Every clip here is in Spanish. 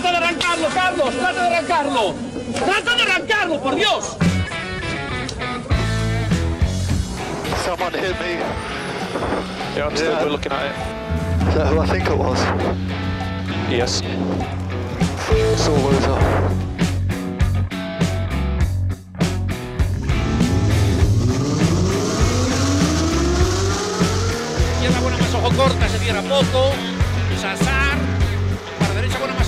Trata de arrancarlo, Carlos, trata de arrancarlo. Trata de arrancarlo, por Dios. Someone hit me. Yeah, I'm still Yeah. we're looking at it. Is that who I think it was? Yes. Izquierda buena más ojo corta, se cierra poco.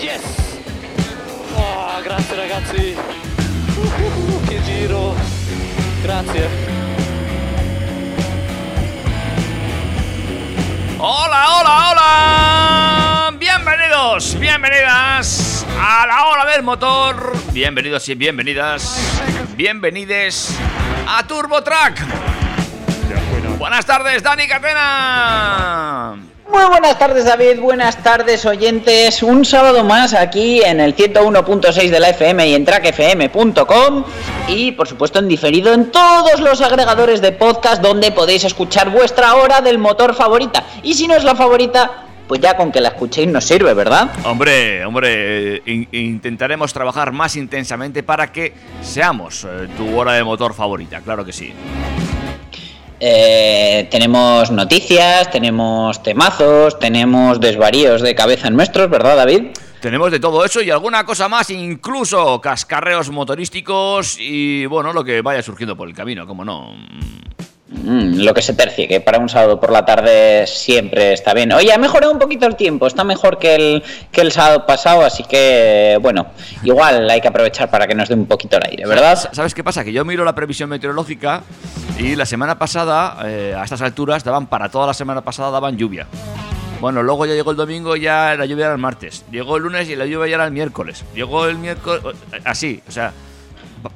Yes! Oh, grazie ragazzi. Uh, che giro. Grazie. Hola, hola, hola. Bienvenidos, bienvenidas a la hora del motor. Bienvenidos y bienvenidas. Bienvenides a Turbo Track. Buenas tardes, Dani Catena. Muy buenas tardes David, buenas tardes oyentes, un sábado más aquí en el 101.6 de la FM y en trackfm.com y por supuesto en diferido en todos los agregadores de podcast donde podéis escuchar vuestra hora del motor favorita y si no es la favorita, pues ya con que la escuchéis nos sirve, ¿verdad? Hombre, hombre, eh, in- intentaremos trabajar más intensamente para que seamos eh, tu hora de motor favorita, claro que sí. Eh, tenemos noticias, tenemos temazos, tenemos desvaríos de cabeza nuestros, ¿verdad David? Tenemos de todo eso y alguna cosa más, incluso cascarreos motorísticos y bueno, lo que vaya surgiendo por el camino, como no. Mm, lo que se tercie, que para un sábado por la tarde siempre está bien. Oye, ha mejorado un poquito el tiempo, está mejor que el, que el sábado pasado, así que bueno, igual hay que aprovechar para que nos dé un poquito el aire, ¿verdad? ¿Sabes qué pasa? Que yo miro la previsión meteorológica y la semana pasada, eh, a estas alturas, daban para toda la semana pasada daban lluvia. Bueno, luego ya llegó el domingo ya la lluvia era el martes. Llegó el lunes y la lluvia ya era el miércoles. Llegó el miércoles. Así, o sea,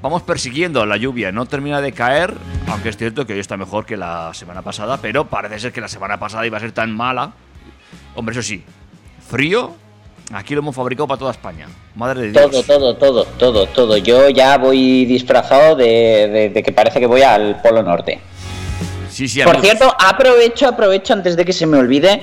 vamos persiguiendo la lluvia. No termina de caer, aunque es cierto que hoy está mejor que la semana pasada, pero parece ser que la semana pasada iba a ser tan mala. Hombre, eso sí, frío, aquí lo hemos fabricado para toda España. Madre de Dios. Todo, todo, todo, todo, todo. Yo ya voy disfrazado de, de- de que parece que voy al Polo Norte. Sí, sí, Por cierto, aprovecho, aprovecho antes de que se me olvide.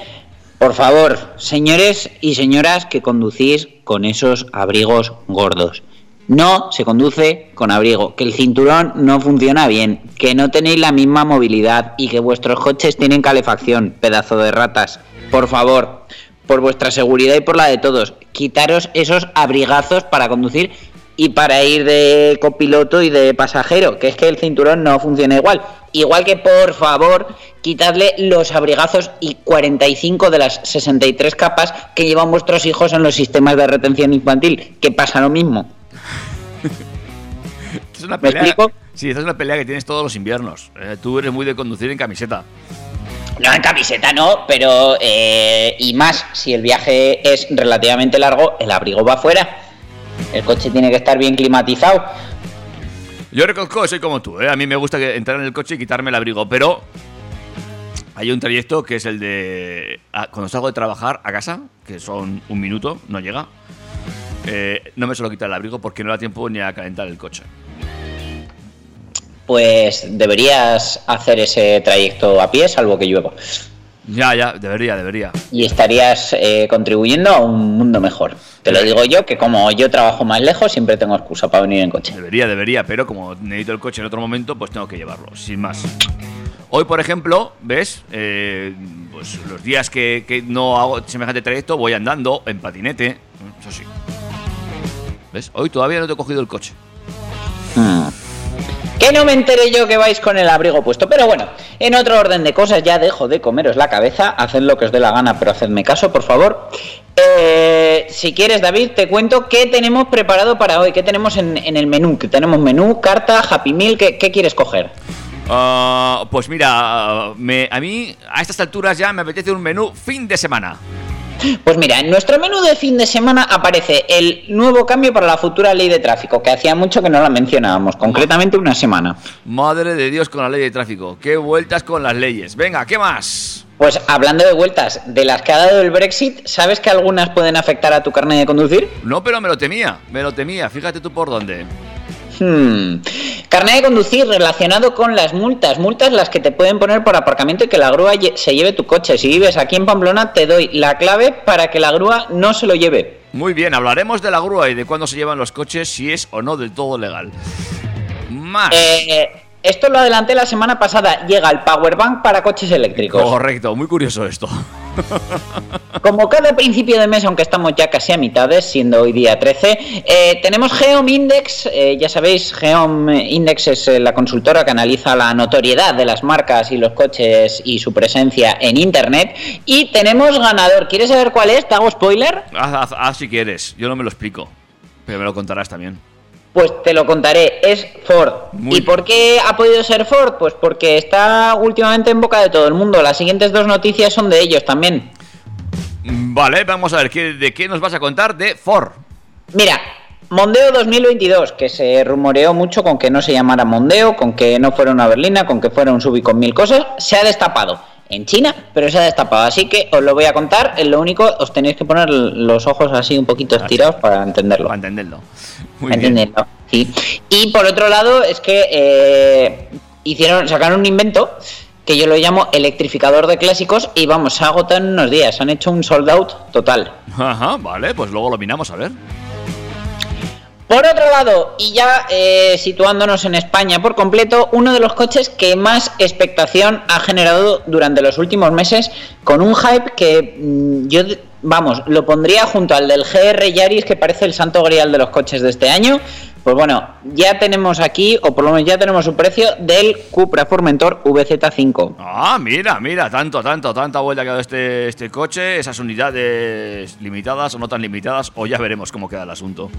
Por favor, señores y señoras que conducís con esos abrigos gordos. No se conduce con abrigo, que el cinturón no funciona bien, que no tenéis la misma movilidad y que vuestros coches tienen calefacción, pedazo de ratas. Por favor, por vuestra seguridad y por la de todos, quitaros esos abrigazos para conducir y para ir de copiloto y de pasajero, que es que el cinturón no funciona igual. Igual que por favor, quitadle los abrigazos y 45 de las 63 capas que llevan vuestros hijos en los sistemas de retención infantil, que pasa lo mismo. Es una ¿Me pelea. explico? Sí, esta es una pelea que tienes todos los inviernos. Eh, tú eres muy de conducir en camiseta. No, en camiseta no, pero eh, y más, si el viaje es relativamente largo, el abrigo va afuera. El coche tiene que estar bien climatizado. Yo reconozco que soy como tú, ¿eh? A mí me gusta que- entrar en el coche y quitarme el abrigo, pero hay un trayecto que es el de a- cuando salgo de trabajar a casa, que son un minuto, no llega. eh, no me suelo quitar el abrigo porque no da tiempo ni a calentar el coche. Pues deberías hacer ese trayecto a pie, salvo que llueva. Ya, ya, debería, debería. y estarías eh, contribuyendo a un mundo mejor. Te lo digo yo, que como yo trabajo más lejos, siempre tengo excusa para venir en coche. Debería, debería, pero como necesito el coche en otro momento, pues tengo que llevarlo, sin más. Hoy, por ejemplo, ¿ves? Eh, pues los días que, que no hago semejante trayecto, voy andando en patinete. Eso sí. ¿Ves? Hoy todavía no te he cogido el coche. Hmm. Que no me enteré yo que vais con el abrigo puesto. Pero bueno, en otro orden de cosas, ya dejo de comeros la cabeza. Haced lo que os dé la gana, pero hacedme caso, por favor. Eh, si quieres, David, te cuento qué tenemos preparado para hoy. ¿Qué tenemos en, el menú? Que tenemos menú, carta, Happy Meal. ¿Qué, qué quieres coger? Ah, pues mira, me- a mí a estas alturas ya me apetece un menú fin de semana. Pues mira, en nuestro menú de fin de semana aparece el nuevo cambio para la futura ley de tráfico, que hacía mucho que no la mencionábamos, concretamente una semana. Madre de Dios con la ley de tráfico. Qué vueltas con las leyes. Venga, ¿qué más? Pues hablando de vueltas, de las que ha dado el Brexit, ¿sabes que algunas pueden afectar a tu carnet de conducir? No, pero me lo temía, me lo temía. Fíjate tú por dónde. Hmm. Carnet de conducir relacionado con las multas. Multas las que te pueden poner por aparcamiento y que la grúa se lleve tu coche. Si vives aquí en Pamplona, te doy la clave para que la grúa no se lo lleve. Muy bien, hablaremos de la grúa y de cuándo se llevan los coches, si es o no del todo legal. Más. Eh, esto lo adelanté la semana pasada. Llega el Powerbank para coches eléctricos. Correcto, muy curioso esto. Como cada principio de mes, aunque estamos ya casi a mitades, siendo hoy día 13, eh, tenemos Geom Index. eh, ya sabéis, Geom Index es eh, la consultora que analiza la notoriedad de las marcas y los coches y su presencia en Internet. Y tenemos ganador. ¿Quieres saber cuál es? ¿Te hago spoiler? Haz, haz- si quieres, yo no me lo explico. Pero me lo contarás también. Pues te lo contaré, es Ford. Muy ¿Y por qué ha podido ser Ford? Pues porque está últimamente en boca de todo el mundo. Las siguientes dos noticias son de ellos también. Mm, Vale, vamos a ver, ¿qué- ¿de qué nos vas a contar? De Ford. Mira, Mondeo 2022, que se rumoreó mucho con que no se llamara Mondeo, con que no fuera una berlina, con que fuera un sub y con mil cosas, se ha destapado. En China, pero se ha destapado. Así que os lo voy a contar. Es lo único, os tenéis que poner los ojos así un poquito estirados para entenderlo. Para entenderlo. Muy bien. Sí. Y por otro lado, es que eh, hicieron, sacaron un invento que yo lo llamo electrificador de clásicos y vamos, se ha agotado en unos días. Han hecho un sold out total. Ajá, vale, pues luego lo miramos a ver. Por otro lado, y ya eh, situándonos en España por completo, uno de los coches que más expectación ha generado durante los últimos meses, con un hype que mm, yo, vamos, lo pondría junto al del GR Yaris, que parece el santo grial de los coches de este año. Pues bueno, ya tenemos aquí, o por lo menos ya tenemos su precio, del Cupra Formentor VZ5. Ah, mira, mira, tanto, tanto, tanta vuelta que ha dado este, este coche, esas unidades limitadas o no tan limitadas, o ya veremos cómo queda el asunto.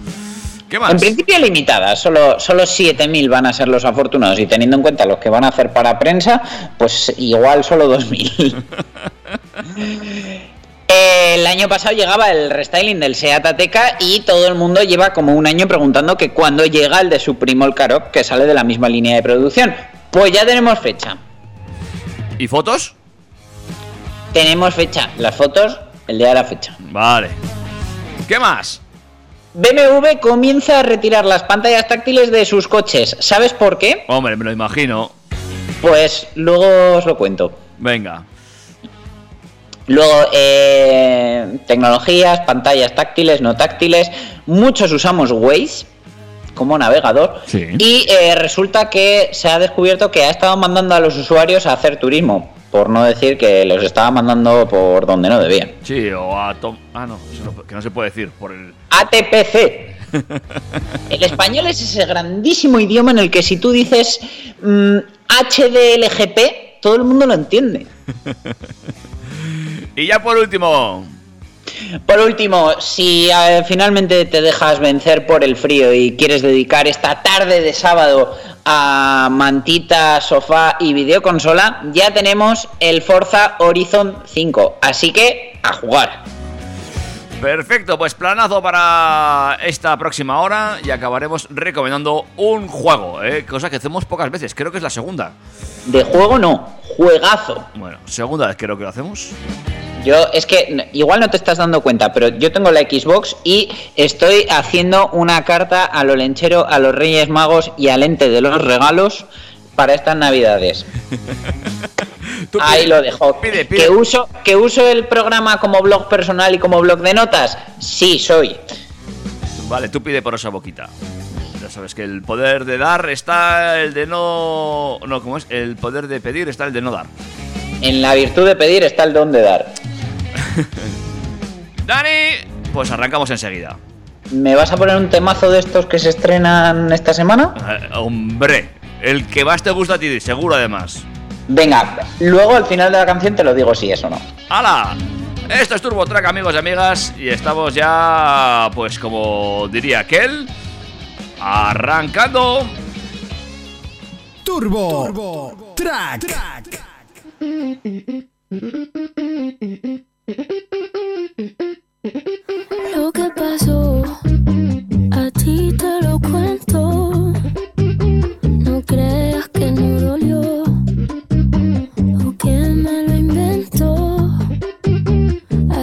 ¿Qué más? En principio limitadas, solo, solo 7.000 van a ser los afortunados y teniendo en cuenta los que van a hacer para prensa, pues igual solo 2.000. El año pasado llegaba el restyling del Seat Ateca y todo el mundo lleva como un año preguntando que cuándo llega el de su primo el Karoq, que sale de la misma línea de producción. Pues ya tenemos fecha. ¿Y fotos? Tenemos fecha. Las fotos, el día de la fecha. Vale. ¿Qué más? BMW comienza a retirar las pantallas táctiles de sus coches. ¿Sabes por qué? Hombre, me lo imagino. Pues luego os lo cuento. Venga. Luego, eh, tecnologías, pantallas táctiles, no táctiles. Muchos usamos Waze como navegador. Sí. Y eh, resulta que se ha descubierto que ha estado mandando a los usuarios a hacer turismo. Por no decir que los estaba mandando por donde no debían. Sí, o a Tom. Ah, no, eso no- que no se puede decir por el. ATPC. El español es ese grandísimo idioma en el que si tú dices mm, HDLGP, todo el mundo lo entiende. Y ya por último. Por último, si eh, finalmente te dejas vencer por el frío y quieres dedicar esta tarde de sábado a mantita, sofá y videoconsola, ya tenemos el Forza Horizon 5. Así que a jugar. Perfecto, pues planazo para esta próxima hora y acabaremos recomendando un juego, ¿eh? cosa que hacemos pocas veces, creo que es la segunda. De juego no, juegazo. Bueno, segunda vez creo que lo hacemos. Yo es que igual no te estás dando cuenta, pero yo tengo la Xbox y estoy haciendo una carta a lo lenchero, a los Reyes Magos y al ente de los regalos para estas Navidades. Ahí lo dejo. Pide, pide. ¿Que uso, ¿Que uso el programa como blog personal y como blog de notas? Sí, soy. Vale, tú pide por esa boquita. Ya sabes que el poder de dar está el de no. No, ¿cómo es? El poder de pedir está el de no dar. En la virtud de pedir está el don de dar. Dani, pues arrancamos enseguida. ¿Me vas a poner un temazo de estos que se estrenan esta semana? Eh, hombre, el que más te gusta a ti, seguro además. Venga, luego al final de la canción te lo digo si es o no. ¡Hala! Esto es Turbo Track, amigos y amigas, y estamos ya, pues como diría aquel, arrancando. Turbo, Turbo Track. track. Lo que pasó, a ti te lo cuento.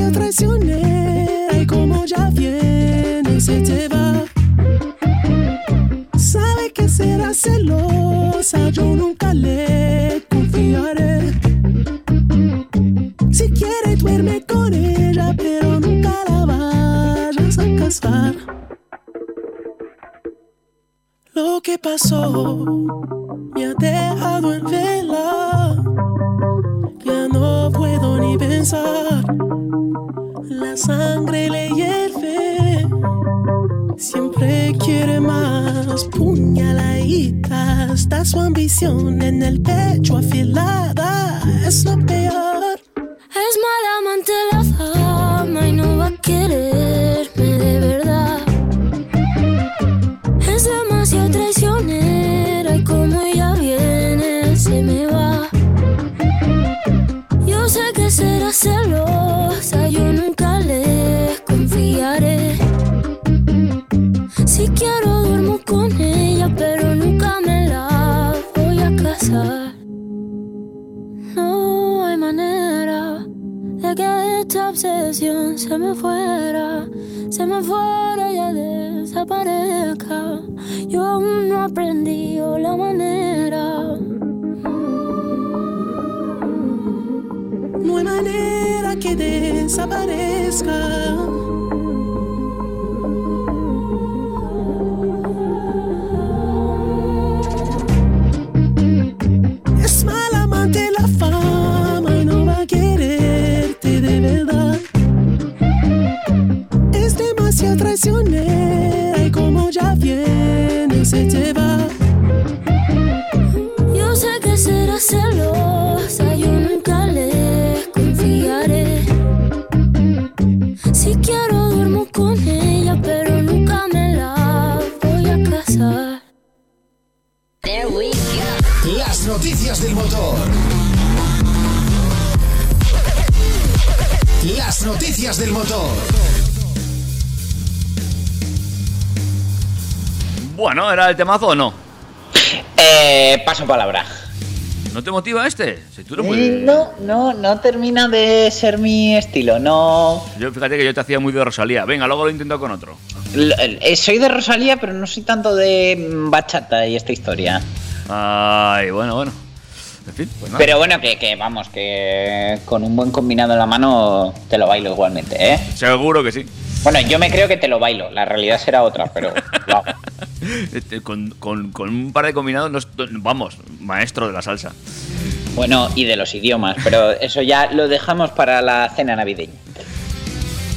Es demasiado traicionera y como ya viene se te va. Sabe que será celosa, yo nunca le confiaré. Si quiere duerme con ella, pero nunca la vayas a casar. Lo que pasó su ambición en el pecho afilada. Viene ¿era el temazo o no? Eh, paso palabra. ¿No te motiva este? Si tú eres muy- No, no, no termina de ser mi estilo. No. Yo fíjate que yo te hacía muy de Rosalía. Venga, luego lo intento con otro. L- eh, Soy de Rosalía, pero no soy tanto de mm, bachata y esta historia. Ay, bueno, bueno. En fin, pues nada. Pero bueno, que, que vamos, que con un buen combinado en la mano te lo bailo igualmente, ¿eh? Seguro que sí. Bueno, yo me creo que te lo bailo. La realidad será otra, pero hago. Este, con, con- con un par de combinados, no estoy- vamos, maestro de la salsa. Bueno, y de los idiomas, pero eso ya lo dejamos para la cena navideña.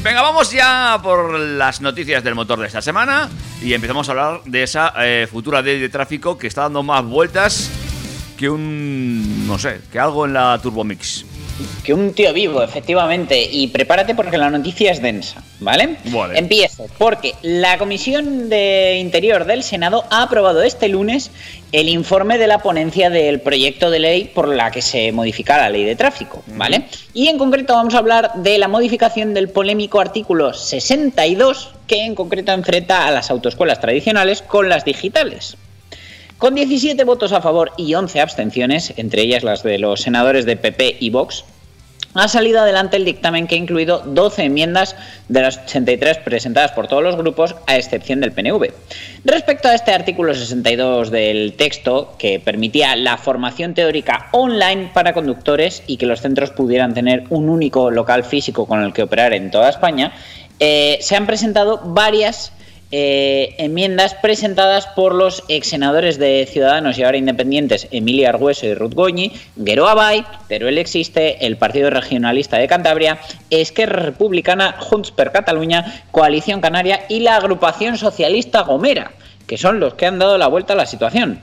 Venga, vamos ya por las noticias del motor de esta semana y empezamos a hablar de esa eh, futura ley de tráfico que está dando más vueltas que un, no sé, que algo en la Turbomix. Que un tío vivo, efectivamente. Y prepárate porque la noticia es densa, ¿vale? Vale. Empiezo, porque la Comisión de Interior del Senado ha aprobado este lunes el informe de la ponencia del proyecto de ley por la que se modifica la ley de tráfico, ¿vale? Y en concreto vamos a hablar de la modificación del polémico artículo 62, que en concreto enfrenta a las autoescuelas tradicionales con las digitales. Con 17 votos a favor y 11 abstenciones, entre ellas las de los senadores de PP y Vox, ha salido adelante el dictamen que ha incluido 12 enmiendas de las 83 presentadas por todos los grupos, a excepción del PNV. Respecto a este artículo 62 del texto, que permitía la formación teórica online para conductores y que los centros pudieran tener un único local físico con el que operar en toda España, eh, se han presentado varias eh, enmiendas presentadas por los ex senadores de Ciudadanos y ahora independientes Emilia Argüeso y Ruth Goñi, Guero Abay, Teruel Existe, el Partido Regionalista de Cantabria, Esquerra Republicana, Junts per Cataluña, Coalición Canaria y la Agrupación Socialista Gomera, que son los que han dado la vuelta a la situación.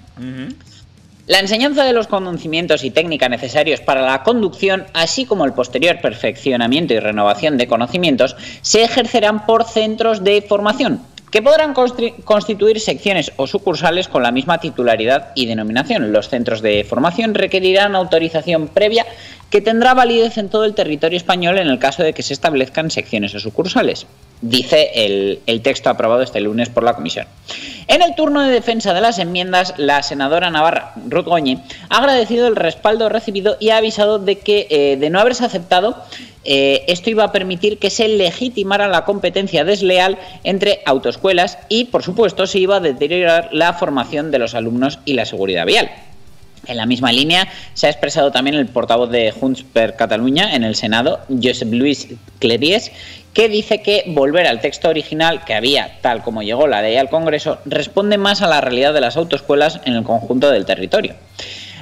La enseñanza de los conocimientos y técnica necesarios para la conducción, así como el posterior perfeccionamiento y renovación de conocimientos, se ejercerán por centros de formación, que podrán constituir secciones o sucursales con la misma titularidad y denominación. Los centros de formación requerirán autorización previa que tendrá validez en todo el territorio español en el caso de que se establezcan secciones o sucursales, dice el, texto aprobado este lunes por la comisión. En el turno de defensa de las enmiendas, la senadora navarra Ruth Goñi ha agradecido el respaldo recibido y ha avisado de que, eh, de no haberse aceptado, eh, esto iba a permitir que se legitimara la competencia desleal entre autoescuelas y, por supuesto, se iba a deteriorar la formación de los alumnos y la seguridad vial. En la misma línea se ha expresado también el portavoz de Junts per Catalunya en el Senado, Josep Luis Cleries, que dice que volver al texto original que había, tal como llegó la ley al Congreso, responde más a la realidad de las autoescuelas en el conjunto del territorio.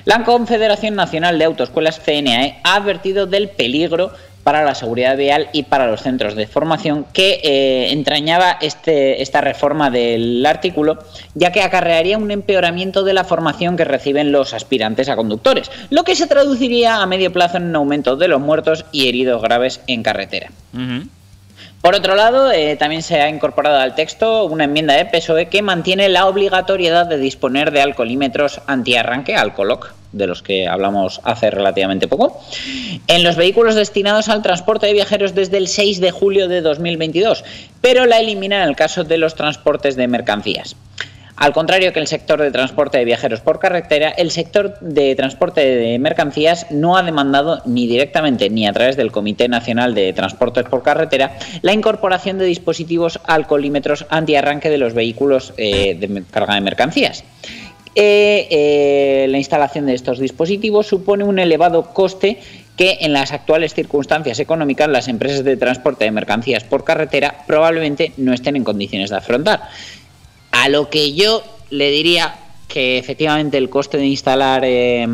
La Confederación Nacional de Autoescuelas CNAE ha advertido del peligro para la seguridad vial y para los centros de formación que eh, entrañaba este, esta reforma del artículo, ya que acarrearía un empeoramiento de la formación que reciben los aspirantes a conductores, lo que se traduciría a medio plazo en un aumento de los muertos y heridos graves en carretera. Por otro lado, eh, también se ha incorporado al texto una enmienda de PSOE que mantiene la obligatoriedad de disponer de alcoholímetros antiarranque, alcoloc, de los que hablamos hace relativamente poco, en los vehículos destinados al transporte de viajeros desde el 6 de julio de 2022, pero la elimina en el caso de los transportes de mercancías. Al contrario que el sector de transporte de viajeros por carretera, el sector de transporte de mercancías no ha demandado ni directamente ni a través del Comité Nacional de Transportes por Carretera la incorporación de dispositivos alcoholímetros antiarranque de los vehículos eh, de carga de mercancías. Eh, eh, la instalación de estos dispositivos supone un elevado coste que en las actuales circunstancias económicas las empresas de transporte de mercancías por carretera probablemente no estén en condiciones de afrontar. A lo que yo le diría que efectivamente el coste de instalar eh,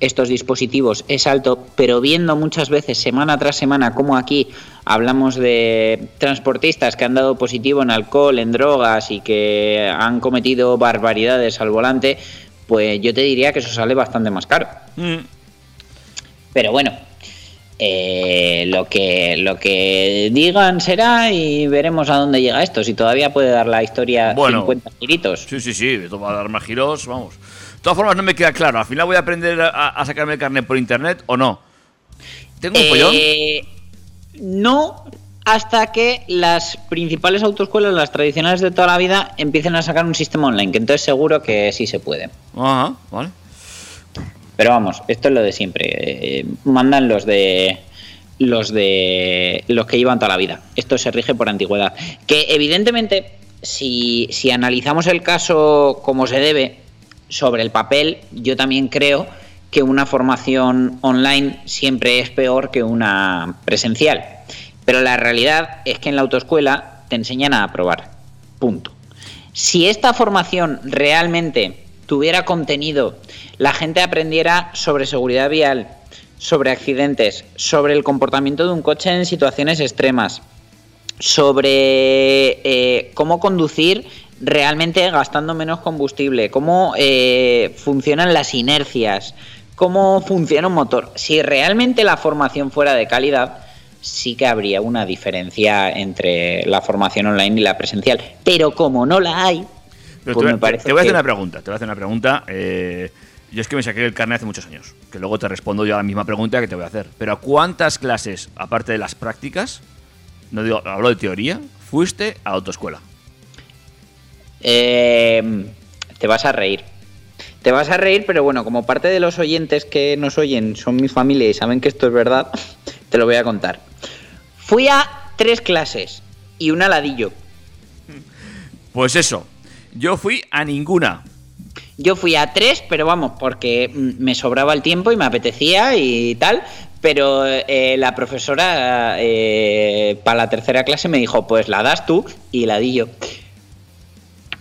estos dispositivos es alto, pero viendo muchas veces semana tras semana como aquí hablamos de transportistas que han dado positivo en alcohol, en drogas y que han cometido barbaridades al volante, pues yo te diría que eso sale bastante más caro. Mm. Pero bueno, eh, lo, que, lo que digan será y veremos a dónde llega esto. Si todavía puede dar la historia Bueno. 50 giritos. Sí, sí, sí, esto va a dar más giros, vamos. De todas formas, no me queda claro. ¿Al final voy a aprender a, a sacarme el carnet por internet o no? ¿Tengo un? Eh, no hasta que las principales autoescuelas, las tradicionales de toda la vida, empiecen a sacar un sistema online, que entonces seguro que sí se puede. Ajá, vale. Pero vamos, esto es lo de siempre. eh, mandan los de los de los que llevan toda la vida. Esto se rige por antigüedad. Que evidentemente, si, si analizamos el caso como se debe, sobre el papel, yo también creo que una formación online siempre es peor que una presencial. Pero la realidad es que en la autoescuela te enseñan a aprobar. Punto. Si esta formación realmente tuviera contenido, la gente aprendiera sobre seguridad vial, sobre accidentes, sobre el comportamiento de un coche en situaciones extremas, sobre eh, cómo conducir realmente gastando menos combustible, cómo eh, funcionan las inercias, cómo funciona un motor. Si realmente la formación fuera de calidad, sí que habría una diferencia entre la formación online y la presencial. Pero como no la hay, pues te, me parece te voy a hacer que- una pregunta. Te voy a hacer una pregunta. eh, yo es que me saqué el carnet hace muchos años. Que luego te respondo yo a la misma pregunta que te voy a hacer. Pero ¿a cuántas clases, aparte de las prácticas, no digo, hablo de teoría, fuiste a autoescuela? Eh, te vas a reír. Te vas a reír, pero bueno, como parte de los oyentes que nos oyen son mi familia y saben que esto es verdad, te lo voy a contar. Fui a tres clases y un aladillo. Pues eso. Yo fui a ninguna. Yo fui a tres, pero vamos, porque me sobraba el tiempo y me apetecía y tal. Pero eh, la profesora eh, para la tercera clase me dijo, pues la das tú y la di yo.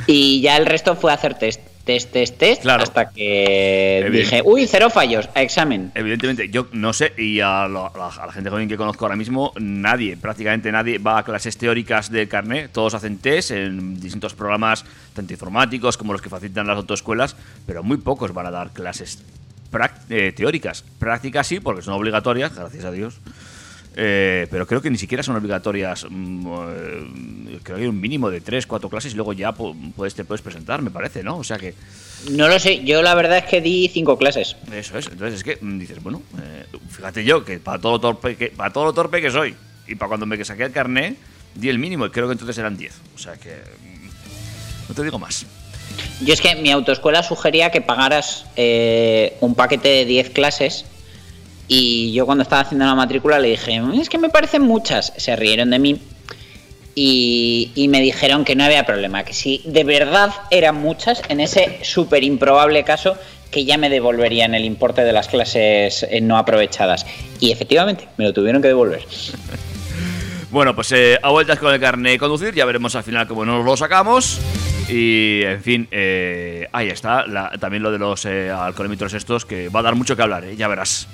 Y ya el resto fue hacer test. Test, test, test, Claro. hasta que dije, uy, cero fallos, a examen. Evidentemente, yo no sé, y a, la, a la gente joven que conozco ahora mismo, nadie, prácticamente nadie, va a clases teóricas de carnet. Todos hacen test en distintos programas, tanto informáticos como los que facilitan las autoescuelas, pero muy pocos van a dar clases eh, teóricas. Prácticas sí, porque son obligatorias, gracias a Dios. Eh, pero creo que ni siquiera son obligatorias. mm, eh, creo que hay un mínimo de 3, 4 clases y luego ya pu- puedes, te puedes presentar, me parece, ¿no? O sea que. No lo sé, yo la verdad es que di cinco clases. Eso es, entonces es que mm, dices, bueno, eh, fíjate yo que para todo lo torpe que para todo lo torpe que soy y para cuando me saqué el carné di el mínimo y creo que entonces eran 10. O sea que mm, no te digo más. Yo es que mi autoescuela sugería que pagaras eh, un paquete de 10 clases y yo cuando estaba haciendo la matrícula le dije, es que me parecen muchas. Se rieron de mí y, me dijeron que no había problema, que si de verdad eran muchas, en ese súper improbable caso, que ya me devolverían el importe de las clases eh, no aprovechadas. Y efectivamente, me lo tuvieron que devolver. Bueno, pues eh, a vueltas con el carné de conducir, ya veremos al final cómo nos lo sacamos. Y en fin, eh, ahí está, también lo de los eh, alcoholímetros estos, que va a dar mucho que hablar, ya verás.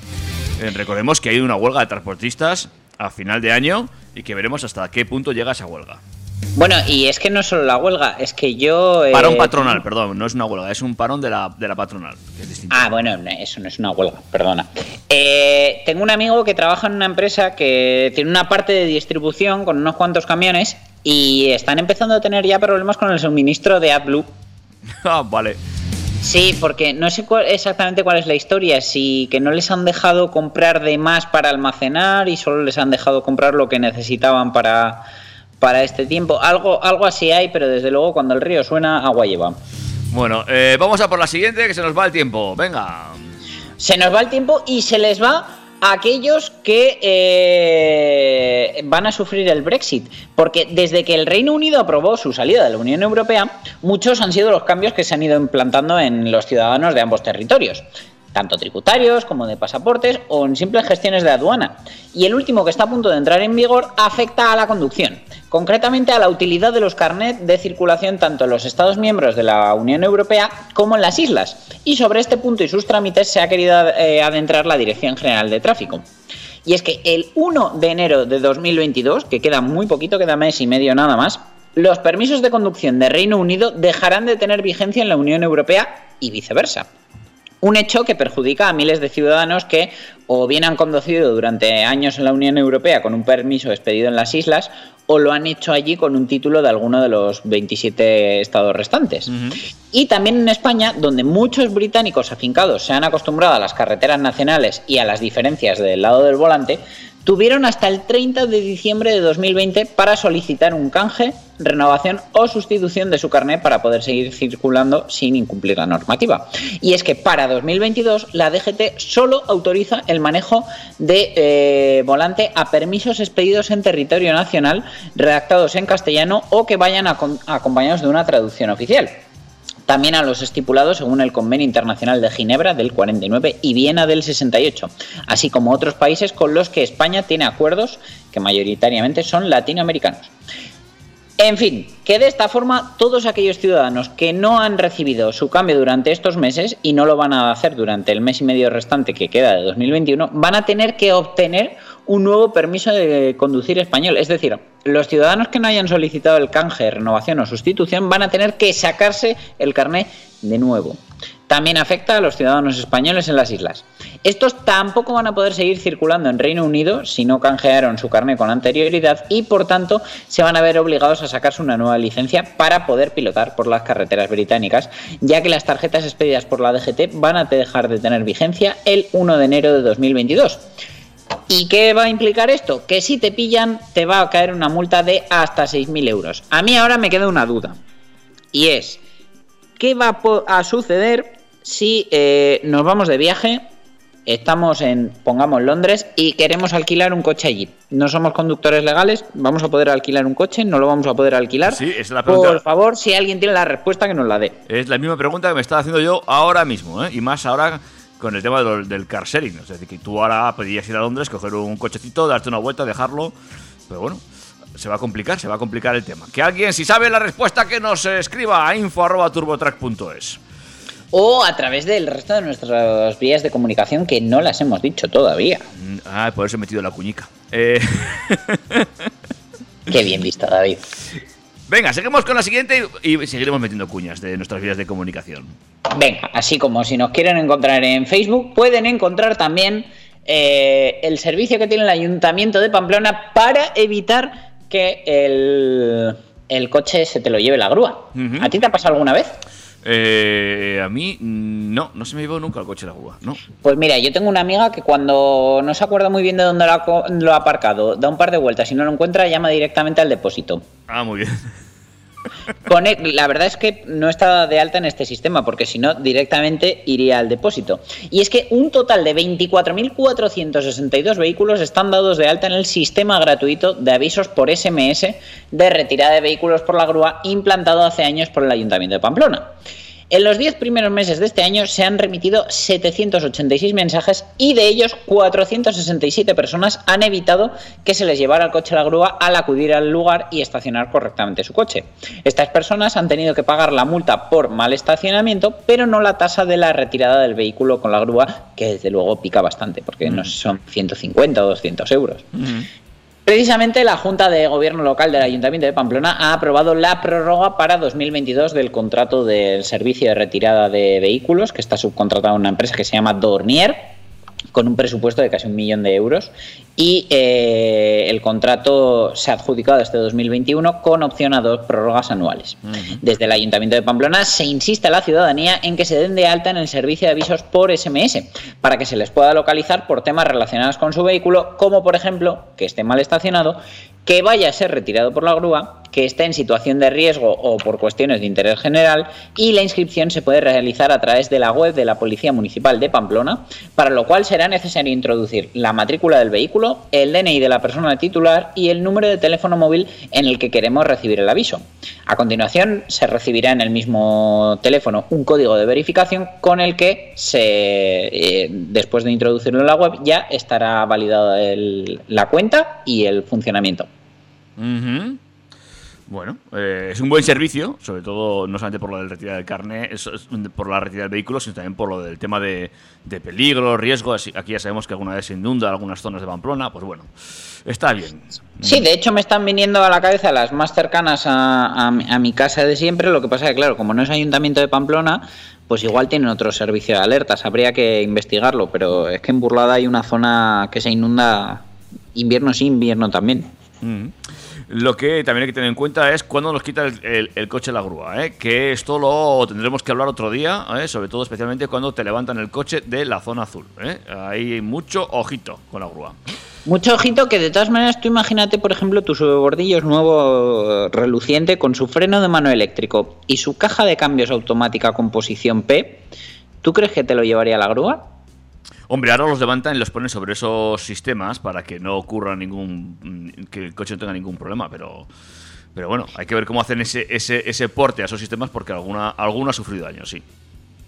Eh, recordemos que hay una huelga de transportistas a final de año y que veremos hasta qué punto llega esa huelga. Bueno, y es que no solo la huelga, es que yo... eh, Parón patronal, perdón, no es una huelga, es un parón de la, de la patronal, que es distinto. Ah, bueno, no, eso no es una huelga, perdona. Eh, tengo un amigo que trabaja en una empresa que tiene una parte de distribución con unos cuantos camiones y están empezando a tener ya problemas con el suministro de AdBlue. Ah, vale. Sí, porque no sé cuál- exactamente cuál es la historia, si que no les han dejado comprar de más para almacenar y solo les han dejado comprar lo que necesitaban para, para este tiempo. Algo, algo así hay, pero desde luego cuando el río suena, agua lleva. Bueno, eh, vamos a por la siguiente, que se nos va el tiempo. Venga. Se nos va el tiempo y se les va aquellos que eh, van a sufrir el Brexit. Porque desde que el Reino Unido aprobó su salida de la Unión Europea, muchos han sido los cambios que se han ido implantando en los ciudadanos de ambos territorios. Tanto tributarios como de pasaportes o en simples gestiones de aduana. Y el último que está a punto de entrar en vigor afecta a la conducción, concretamente a la utilidad de los carnets de circulación tanto en los Estados miembros de la Unión Europea como en las islas. Y sobre este punto y sus trámites se ha querido eh, adentrar la Dirección General de Tráfico. Y es que el 1 de enero de 2022, que queda muy poquito, queda mes y medio nada más, los permisos de conducción de Reino Unido dejarán de tener vigencia en la Unión Europea y viceversa. Un hecho que perjudica a miles de ciudadanos que o bien han conducido durante años en la Unión Europea con un permiso expedido en las islas o lo han hecho allí con un título de alguno de los 27 estados restantes. Y también en España, donde muchos británicos afincados se han acostumbrado a las carreteras nacionales y a las diferencias del lado del volante, tuvieron hasta el 30 de diciembre de 2020 para solicitar un canje, renovación o sustitución de su carnet para poder seguir circulando sin incumplir la normativa. Y es que para 2022 la DGT solo autoriza el manejo de eh, volante a permisos expedidos en territorio nacional, redactados en castellano o que vayan acom- acompañados de una traducción oficial también a los estipulados según el Convenio Internacional de Ginebra del 49 y Viena del 68, así como otros países con los que España tiene acuerdos que mayoritariamente son latinoamericanos. En fin, que de esta forma todos aquellos ciudadanos que no han recibido su cambio durante estos meses y no lo van a hacer durante el mes y medio restante que queda de 2021, van a tener que obtener un nuevo permiso de conducir español. Es decir, los ciudadanos que no hayan solicitado el canje, renovación o sustitución van a tener que sacarse el carné de nuevo. También afecta a los ciudadanos españoles en las islas. Estos tampoco van a poder seguir circulando en Reino Unido si no canjearon su carné con anterioridad y por tanto se van a ver obligados a sacarse una nueva licencia para poder pilotar por las carreteras británicas, ya que las tarjetas expedidas por la DGT van a dejar de tener vigencia el 1 de enero de 2022. ¿Y qué va a implicar esto? Que si te pillan te va a caer una multa de hasta 6.000 euros. A mí ahora me queda una duda. Y es, ¿qué va a suceder si eh, nos vamos de viaje, estamos en, pongamos, Londres y queremos alquilar un coche allí? No somos conductores legales, ¿vamos a poder alquilar un coche? ¿No lo vamos a poder alquilar? Sí, es la pregunta. Por favor, si alguien tiene la respuesta, que nos la dé. Es la misma pregunta que me estaba haciendo yo ahora mismo, ¿eh? y más ahora con el tema de lo- del car sharing. Es decir, que tú ahora podrías ir a Londres, coger un cochecito, darte una vuelta, dejarlo, pero bueno, se va a complicar, se va a complicar el tema. Que alguien, si sabe la respuesta, que nos escriba a info.turbotrack.es. o a través del resto de nuestras vías de comunicación que no las hemos dicho todavía. Mm, Ah, por eso he metido la cuñica. Eh, Qué bien visto, David. venga, seguimos con la siguiente y, y seguiremos metiendo cuñas de nuestras vías de comunicación. Venga, así como si nos quieren encontrar en Facebook, pueden encontrar también eh, el servicio que tiene el Ayuntamiento de Pamplona para evitar que el, el coche se te lo lleve la grúa. ¿A ti te ha pasado alguna vez? Eh, a mí, no, no se me llevó nunca el coche de la grúa, no. Pues mira, yo tengo una amiga que cuando no se acuerda muy bien de dónde lo ha, lo ha aparcado, da un par de vueltas y no lo encuentra, llama directamente al depósito. Ah, muy bien. La verdad es que no está de alta en este sistema, porque si no, directamente iría al depósito. Y es que un total de 24.462 vehículos están dados de alta en el sistema gratuito de avisos por SMS de retirada de vehículos por la grúa implantado hace años por el Ayuntamiento de Pamplona. En los 10 primeros meses de este año se han remitido 786 mensajes y de ellos 467 personas han evitado que se les llevara el coche a la grúa al acudir al lugar y estacionar correctamente su coche. Estas personas han tenido que pagar la multa por mal estacionamiento, pero no la tasa de la retirada del vehículo con la grúa, que desde luego pica bastante, porque no son 150 o 200 euros. Precisamente la Junta de Gobierno Local del Ayuntamiento de Pamplona ha aprobado la prórroga para 2022 del contrato del servicio de retirada de vehículos, que está subcontratado a una empresa que se llama Dornier, con un presupuesto de casi un millón de euros. Y eh, el contrato se ha adjudicado este 2021 con opción a dos prórrogas anuales. Desde el Ayuntamiento de Pamplona se insiste a la ciudadanía en que se den de alta en el servicio de avisos por SMS para que se les pueda localizar por temas relacionados con su vehículo, como por ejemplo que esté mal estacionado, que vaya a ser retirado por la grúa, que esté en situación de riesgo o por cuestiones de interés general y la inscripción se puede realizar a través de la web de la Policía Municipal de Pamplona, para lo cual será necesario introducir la matrícula del vehículo, el DNI de la persona titular y el número de teléfono móvil en el que queremos recibir el aviso. A continuación se recibirá en el mismo teléfono un código de verificación con el que se, eh, después de introducirlo en la web ya estará validada la cuenta y el funcionamiento. Bueno, eh, es un buen servicio, sobre todo no solamente por lo del retirada del es- es por la retirada del vehículo, sino también por lo del tema de, de peligro, riesgo. Así- Aquí ya sabemos que alguna vez se inunda algunas zonas de Pamplona, pues bueno, está bien. Sí, de hecho me están viniendo a la cabeza las más cercanas a, a mi- a mi casa de siempre. Lo que pasa es que, claro, como no es Ayuntamiento de Pamplona, pues igual tienen otro servicio de alertas. Habría que investigarlo, pero es que en Burlada hay una zona que se inunda invierno sí, invierno también. Mm. Lo que también hay que tener en cuenta es cuándo nos quita el, el- coche la grúa, ¿eh? que esto lo tendremos que hablar otro día, ¿eh? sobre todo especialmente cuando te levantan el coche de la zona azul. ¿eh? Hay mucho ojito con la grúa. Mucho ojito que de todas maneras tú imagínate, por ejemplo, tu es nuevo, eh, reluciente, con su freno de mano eléctrico y su caja de cambios automática con posición P. ¿Tú crees que te lo llevaría a la grúa? Hombre, ahora los levantan y los ponen sobre esos sistemas para que no ocurra ningún. mm, que el coche no tenga ningún problema, pero. Pero bueno, hay que ver cómo hacen ese, ese, ese porte a esos sistemas porque alguna, alguna ha sufrido daño, sí.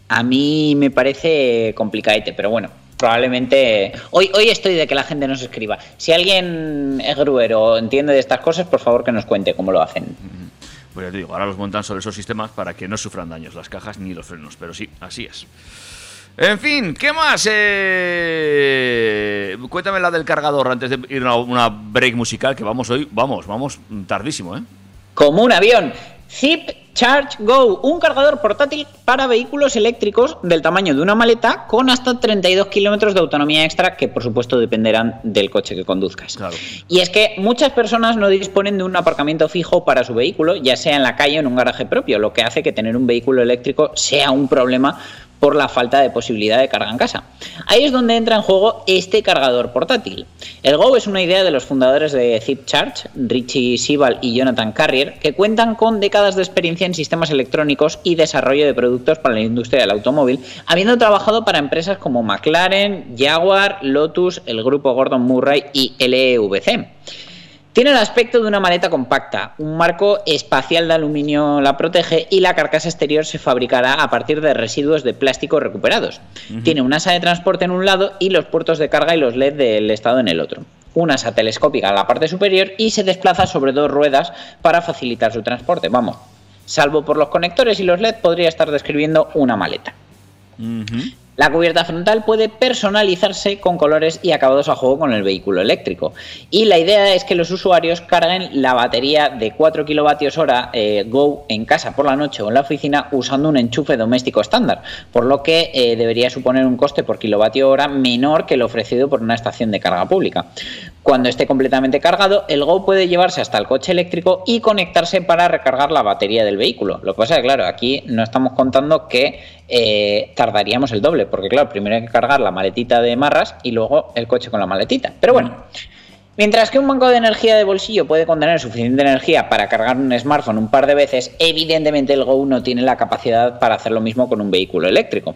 A mí me parece complicadete, pero bueno, probablemente. Hoy, hoy estoy de que la gente nos escriba. Si alguien es gruero o entiende de estas cosas, por favor que nos cuente cómo lo hacen. Pues ya te digo, ahora los montan sobre esos sistemas para que no sufran daños las cajas ni los frenos, pero sí, así es. En fin, ¿qué más? Eh, cuéntame la del cargador antes de ir a una break musical, que vamos hoy, vamos, vamos tardísimo, ¿eh? Como un avión. Zip Charge Go, un cargador portátil para vehículos eléctricos del tamaño de una maleta con hasta 32 kilómetros de autonomía extra que por supuesto dependerán del coche que conduzcas. Claro. Y es que muchas personas no disponen de un aparcamiento fijo para su vehículo, ya sea en la calle o en un garaje propio, lo que hace que tener un vehículo eléctrico sea un problema por la falta de posibilidad de carga en casa. Ahí es donde entra en juego este cargador portátil. El Go es una idea de los fundadores de Zip Charge, Richie Sibal y Jonathan Carrier, que cuentan con décadas de experiencia en sistemas electrónicos y desarrollo de productos para la industria del automóvil, habiendo trabajado para empresas como McLaren, Jaguar, Lotus, el grupo Gordon Murray y LEVC. Tiene el aspecto de una maleta compacta, un marco espacial de aluminio la protege y la carcasa exterior se fabricará a partir de residuos de plástico recuperados. Tiene un asa de transporte en un lado y los puertos de carga y los LED del estado en el otro. Una asa telescópica en la parte superior y se desplaza sobre dos ruedas para facilitar su transporte. Vamos, salvo por los conectores y los LED podría estar describiendo una maleta. La cubierta frontal puede personalizarse con colores y acabados a juego con el vehículo eléctrico. Y la idea es que los usuarios carguen la batería de 4 kWh eh, Go en casa por la noche o en la oficina usando un enchufe doméstico estándar, por lo que eh, debería suponer un coste por kilovatio hora menor que el ofrecido por una estación de carga pública. Cuando esté completamente cargado, el Go puede llevarse hasta el coche eléctrico y conectarse para recargar la batería del vehículo. Lo que pasa es que, claro, aquí no estamos contando que eh, tardaríamos el doble, porque, claro, primero hay que cargar la maletita de marras y luego el coche con la maletita. Pero bueno. Mientras que un banco de energía de bolsillo puede contener suficiente energía para cargar un smartphone un par de veces, evidentemente el Go no tiene la capacidad para hacer lo mismo con un vehículo eléctrico.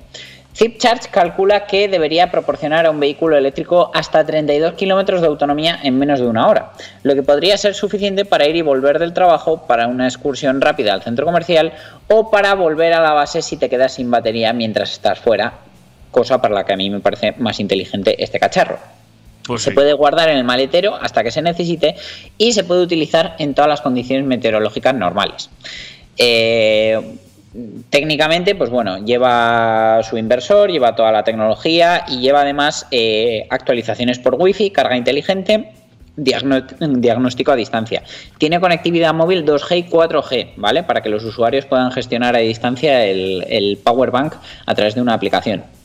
ZipCharge calcula que debería proporcionar a un vehículo eléctrico hasta 32 kilómetros de autonomía en menos de una hora, lo que podría ser suficiente para ir y volver del trabajo, para una excursión rápida al centro comercial o para volver a la base si te quedas sin batería mientras estás fuera, cosa para la que a mí me parece más inteligente este cacharro. Pues se sí. puede guardar en el maletero hasta que se necesite y se puede utilizar en todas las condiciones meteorológicas normales. Eh, técnicamente, pues bueno, lleva su inversor, lleva toda la tecnología y lleva además eh, actualizaciones por Wi-Fi, carga inteligente. Diagnóstico a distancia. Tiene conectividad móvil 2G y 4G, ¿vale? Para que los usuarios puedan gestionar a distancia el, el Power Bank a través de una aplicación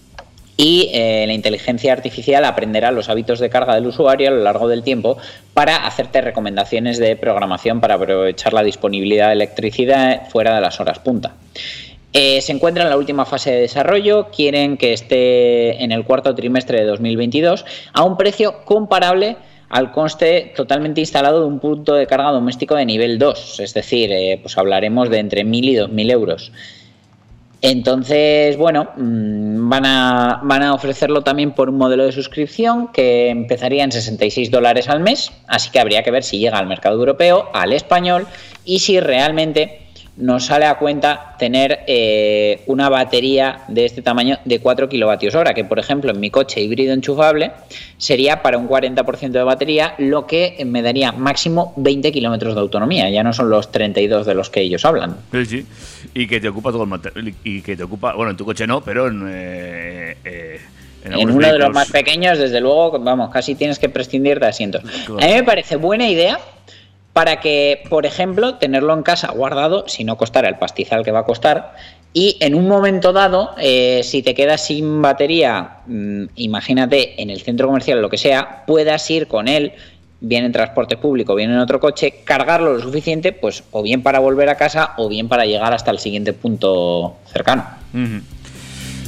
y eh, la inteligencia artificial aprenderá los hábitos de carga del usuario a lo largo del tiempo para hacerte recomendaciones de programación para aprovechar la disponibilidad de electricidad fuera de las horas punta. Eh, se encuentra en la última fase de desarrollo, quieren que esté en el cuarto trimestre de 2022 a un precio comparable al conste totalmente instalado de un punto de carga doméstico de nivel 2, es decir, eh, pues hablaremos de entre 1.000 y 2.000 euros. Entonces, bueno, mm, van a, van a ofrecerlo también por un modelo de suscripción que empezaría en 66 dólares al mes, así que habría que ver si llega al mercado europeo, al español y si realmente nos sale a cuenta tener eh, una batería de este tamaño de 4 kilovatios hora, que por ejemplo en mi coche híbrido enchufable sería para un 40% de batería, lo que me daría máximo 20 kilómetros de autonomía, ya no son los 32 de los que ellos hablan. Sí, sí. Y que te ocupa todo el material. Y que te ocupa. Bueno, en tu coche no, pero en. eh, eh, En algunos uno de los más pequeños, desde luego, vamos, casi tienes que prescindir de asientos. Claro. A mí me parece buena idea para que, por ejemplo, tenerlo en casa guardado, si no costara el pastizal que va a costar, y en un momento dado, eh, si te quedas sin batería, mm, imagínate, en el centro comercial lo que sea, puedas ir con él, bien en transporte público, bien en otro coche, cargarlo lo suficiente, pues o bien para volver a casa o bien para llegar hasta el siguiente punto cercano.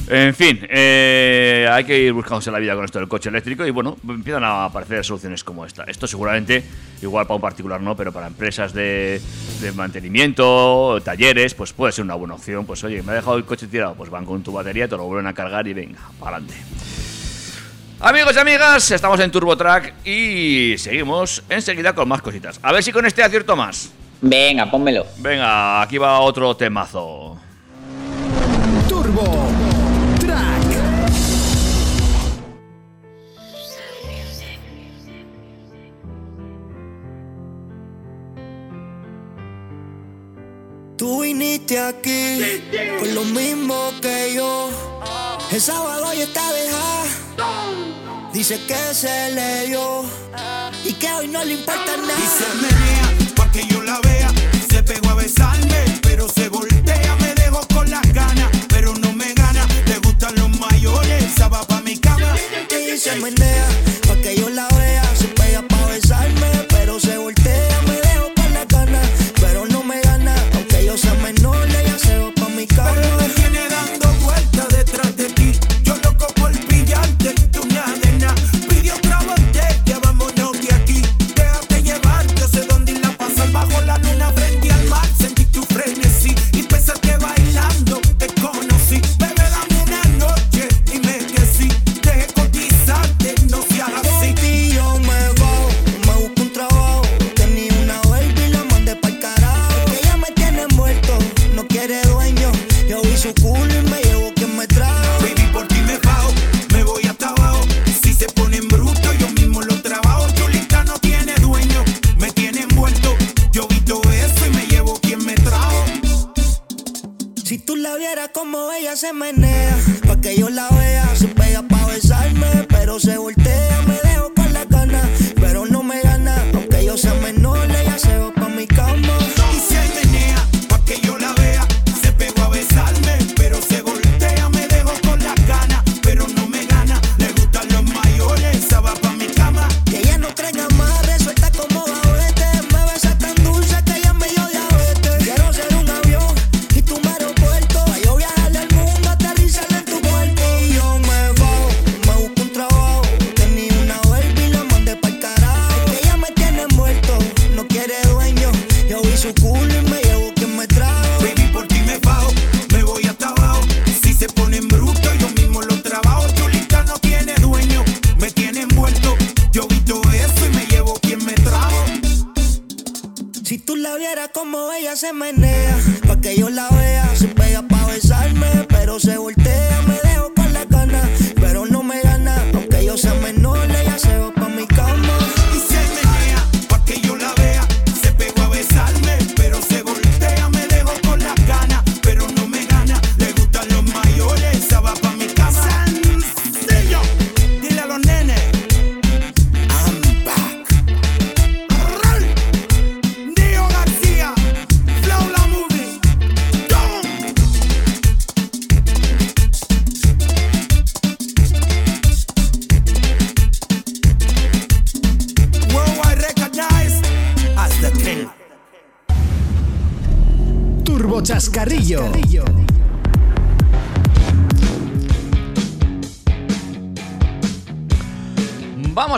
En fin, eh, hay que ir buscándose la vida con esto del coche eléctrico y bueno, empiezan a aparecer soluciones como esta. Esto seguramente, igual para un particular no, pero para empresas de, de mantenimiento, talleres, pues puede ser una buena opción. Pues oye, me ha dejado el coche tirado, pues van con tu batería, te lo vuelven a cargar y venga, para adelante. Amigos y amigas, estamos en TurboTrack y seguimos enseguida con más cositas. A ver si con este acierto más. Venga, pónmelo. Venga, aquí va otro temazo. Turbo viniste aquí con lo mismo que yo. El sábado ya está dejada. Dice que se le dio y que hoy no le importa nada. Y se menea pa' que yo la vea. Se pegó a besarme, pero se voltea. Me dejó con las ganas, pero no me gana. Le gustan los mayores, esa va pa' mi cama. Y se menea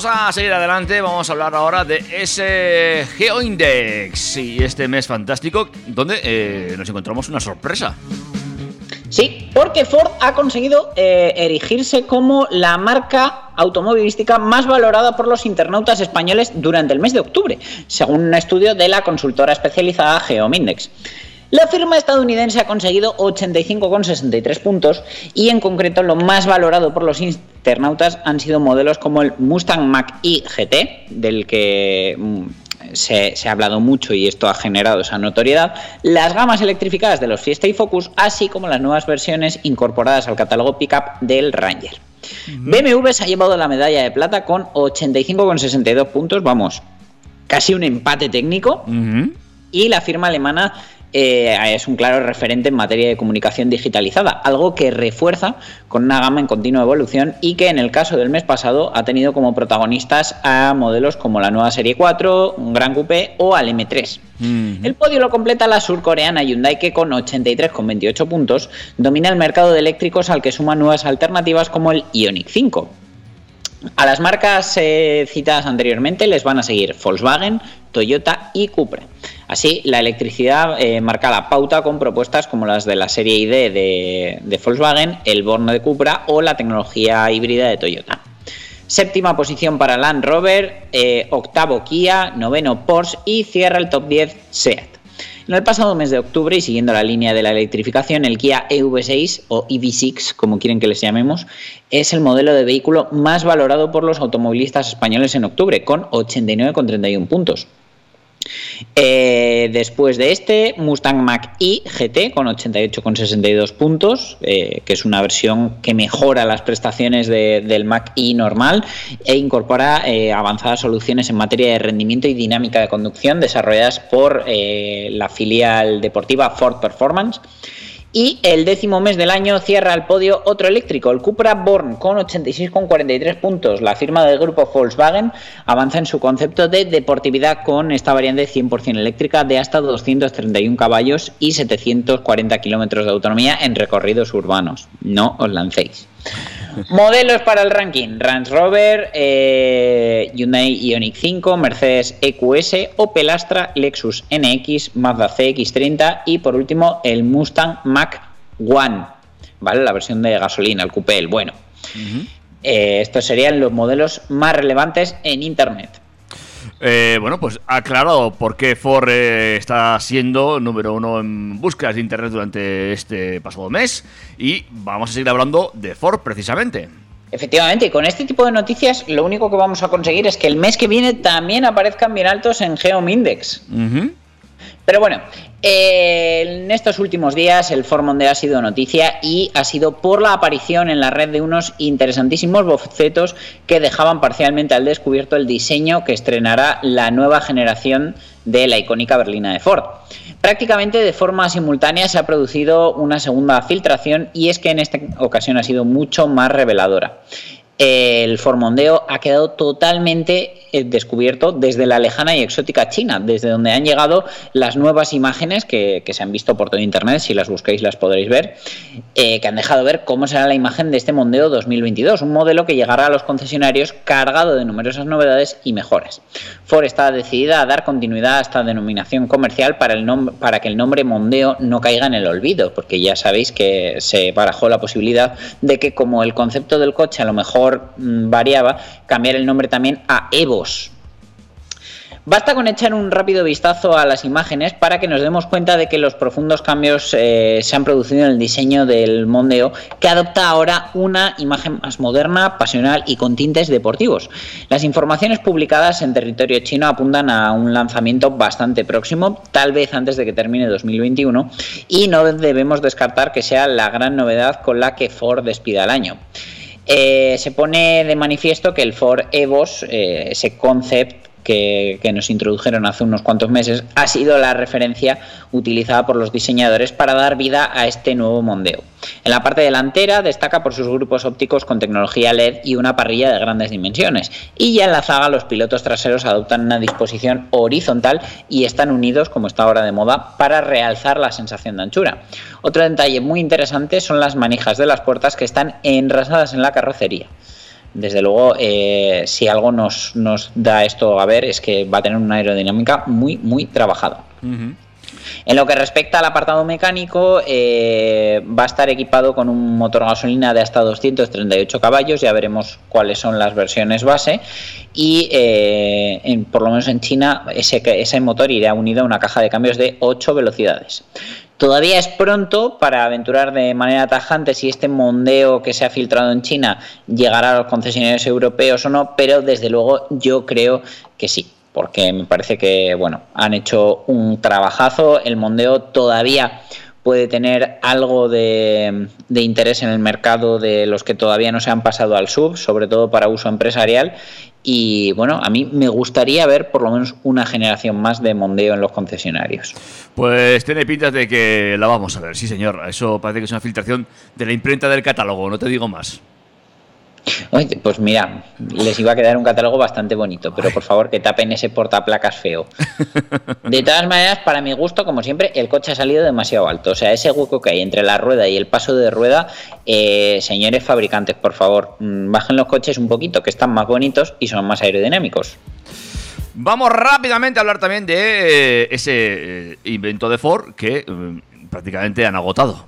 a seguir adelante, vamos a hablar ahora de ese GeoIndex y este mes fantástico donde eh, nos encontramos una sorpresa. Sí, porque Ford ha conseguido eh, erigirse como la marca automovilística más valorada por los internautas españoles durante el mes de octubre, según un estudio de la consultora especializada Geomindex. La firma estadounidense ha conseguido 85,63 puntos y en concreto lo más valorado por los internautas han sido modelos como el Mustang Mach-E GT, del que mm, se, se ha hablado mucho y esto ha generado esa notoriedad, las gamas electrificadas de los Fiesta y Focus, así como las nuevas versiones incorporadas al catálogo pickup del Ranger. BMW se ha llevado la medalla de plata con 85,62 puntos, vamos, casi un empate técnico. Y la firma alemana eh, es un claro referente en materia de comunicación digitalizada, algo que refuerza con una gama en continua evolución y que en el caso del mes pasado ha tenido como protagonistas a modelos como la nueva Serie 4, un Gran Coupé o al M3. El podio lo completa la surcoreana Hyundai que con 83,28 puntos domina el mercado de eléctricos al que suma nuevas alternativas como el Ioniq 5. A las marcas eh, citadas anteriormente les van a seguir Volkswagen, Toyota y Cupra. Así, la electricidad eh, marca la pauta con propuestas como las de la serie ID de, Volkswagen, el Born de Cupra o la tecnología híbrida de Toyota. Séptima posición para Land Rover, eh, octavo Kia, noveno Porsche y cierra el top 10 SEAT. En el pasado mes de octubre y siguiendo la línea de la electrificación, el Kia EV6 o EV6, como quieren que les llamemos, es el modelo de vehículo más valorado por los automovilistas españoles en octubre, con 89,31 puntos. Eh, después de este, Mustang Mach-E GT con 88,62 puntos, eh, que es una versión que mejora las prestaciones de- del Mach-E normal e incorpora eh, avanzadas soluciones en materia de rendimiento y dinámica de conducción desarrolladas por la filial deportiva Ford Performance. Y el décimo mes del año cierra el podio otro eléctrico, el Cupra Born, con 86,43 puntos. La firma del grupo Volkswagen avanza en su concepto de deportividad con esta variante 100% eléctrica de hasta 231 caballos y 740 kilómetros de autonomía en recorridos urbanos. No os lancéis. Modelos para el ranking: Range Rover, eh, Hyundai Ioniq 5, Mercedes EQS, Opel Astra, Lexus NX, Mazda CX30 y por último el Mustang Mach One, ¿vale? La versión de gasolina, el coupé, el bueno. Eh, estos serían los modelos más relevantes en Internet. Eh, bueno, pues aclarado por qué Ford eh, está siendo número uno en búsquedas de internet durante este pasado mes. Y vamos a seguir hablando de Ford precisamente. Efectivamente, y con este tipo de noticias lo único que vamos a conseguir es que el mes que viene también aparezcan bien altos en Geomindex. Pero bueno, eh, en estos últimos días el Ford Mondeo ha sido noticia y ha sido por la aparición en la red de unos interesantísimos bocetos que dejaban parcialmente al descubierto el diseño que estrenará la nueva generación de la icónica berlina de Ford. Prácticamente de forma simultánea se ha producido una segunda filtración y es que en esta ocasión ha sido mucho más reveladora el formondeo ha quedado totalmente eh, descubierto desde la lejana y exótica China, desde donde han llegado las nuevas imágenes que, se han visto por todo Internet, si las busquéis las podréis ver, eh, que han dejado ver cómo será la imagen de este Mondeo 2022, un modelo que llegará a los concesionarios cargado de numerosas novedades y mejoras. Ford está decidida a dar continuidad a esta denominación comercial para, el para que el nombre Mondeo no caiga en el olvido, porque ya sabéis que se barajó la posibilidad de que como el concepto del coche a lo mejor Mm, variaba, cambiar el nombre también a Evos. Basta con echar un rápido vistazo a las imágenes para que nos demos cuenta de que los profundos cambios eh, se han producido en el diseño del Mondeo, que adopta ahora una imagen más moderna, pasional y con tintes deportivos. Las informaciones publicadas en territorio chino apuntan a un lanzamiento bastante próximo, tal vez antes de que termine 2021, y no debemos descartar que sea la gran novedad con la que Ford despida el año. Eh, se pone de manifiesto que el Ford Evos, eh, ese concept que, nos introdujeron hace unos cuantos meses, ha sido la referencia utilizada por los diseñadores para dar vida a este nuevo Mondeo. En la parte delantera destaca por sus grupos ópticos con tecnología LED y una parrilla de grandes dimensiones. Y ya en la zaga los pilotos traseros adoptan una disposición horizontal y están unidos, como está ahora de moda, para realzar la sensación de anchura. Otro detalle muy interesante son las manijas de las puertas que están enrasadas en la carrocería desde luego, eh, si algo nos, da esto a ver es que va a tener una aerodinámica muy, muy trabajada. En lo que respecta al apartado mecánico, eh, va a estar equipado con un motor gasolina de hasta 238 caballos, ya veremos cuáles son las versiones base, y eh, por lo menos en China ese, ese motor irá unido a una caja de cambios de 8 velocidades. Todavía es pronto para aventurar de manera tajante si este mondeo que se ha filtrado en China llegará a los concesionarios europeos o no, pero desde luego yo creo que sí, porque me parece que bueno, han hecho un trabajazo, el mondeo todavía puede tener algo de, de, interés en el mercado de los que todavía no se han pasado al sub, sobre todo para uso empresarial, y bueno, a mí me gustaría ver por lo menos una generación más de Mondeo en los concesionarios. Pues tiene pintas de que la vamos a ver, sí señor. Eso parece que es una filtración de la imprenta del catálogo, no te digo más pues mira, les iba a quedar un catálogo bastante bonito, pero por favor que tapen ese portaplacas feo. De todas maneras, para mi gusto, como siempre, el coche ha salido demasiado alto. O sea, ese hueco que hay entre la rueda y el paso de rueda, eh, señores fabricantes, por favor, mm, bajen los coches un poquito, que están más bonitos y son más aerodinámicos. Vamos rápidamente a hablar también de eh, ese eh, invento de Ford que prácticamente han agotado.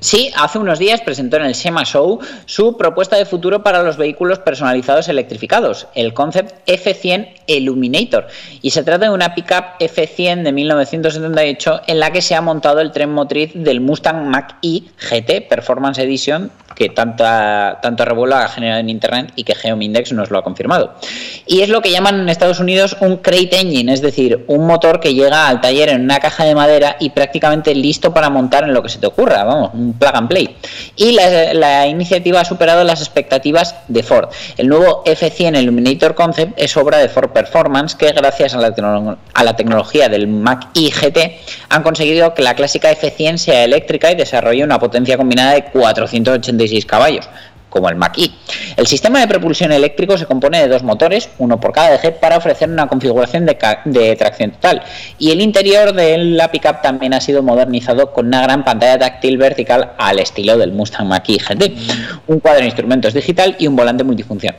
Sí, hace unos días presentó en el SEMA Show su propuesta de futuro para los vehículos personalizados electrificados, el Concept F100 Illuminator. Y se trata de una pickup F100 de 1978 en la que se ha montado el tren motriz del Mustang Mach-E GT Performance Edition que tanta, tanto revuelo ha generado en Internet y que Geomindex nos lo ha confirmado. Y es lo que llaman en Estados Unidos un crate engine, es decir, un motor que llega al taller en una caja de madera y prácticamente listo para montar en lo que se te ocurra, vamos, un plug and play. Y la, iniciativa ha superado las expectativas de Ford. El nuevo F100 Illuminator Concept es obra de Ford Performance que gracias a la, a la tecnología del Mac IGT han conseguido que la clásica F100 sea eléctrica y desarrolle una potencia combinada de 486 caballos, como el Mach-E. El sistema de propulsión eléctrico se compone de dos motores, uno por cada eje, para ofrecer una configuración de, de, tracción total. Y el interior de la pickup también ha sido modernizado con una gran pantalla táctil vertical al estilo del Mustang Mach-E GT, un cuadro de instrumentos digital y un volante multifunción.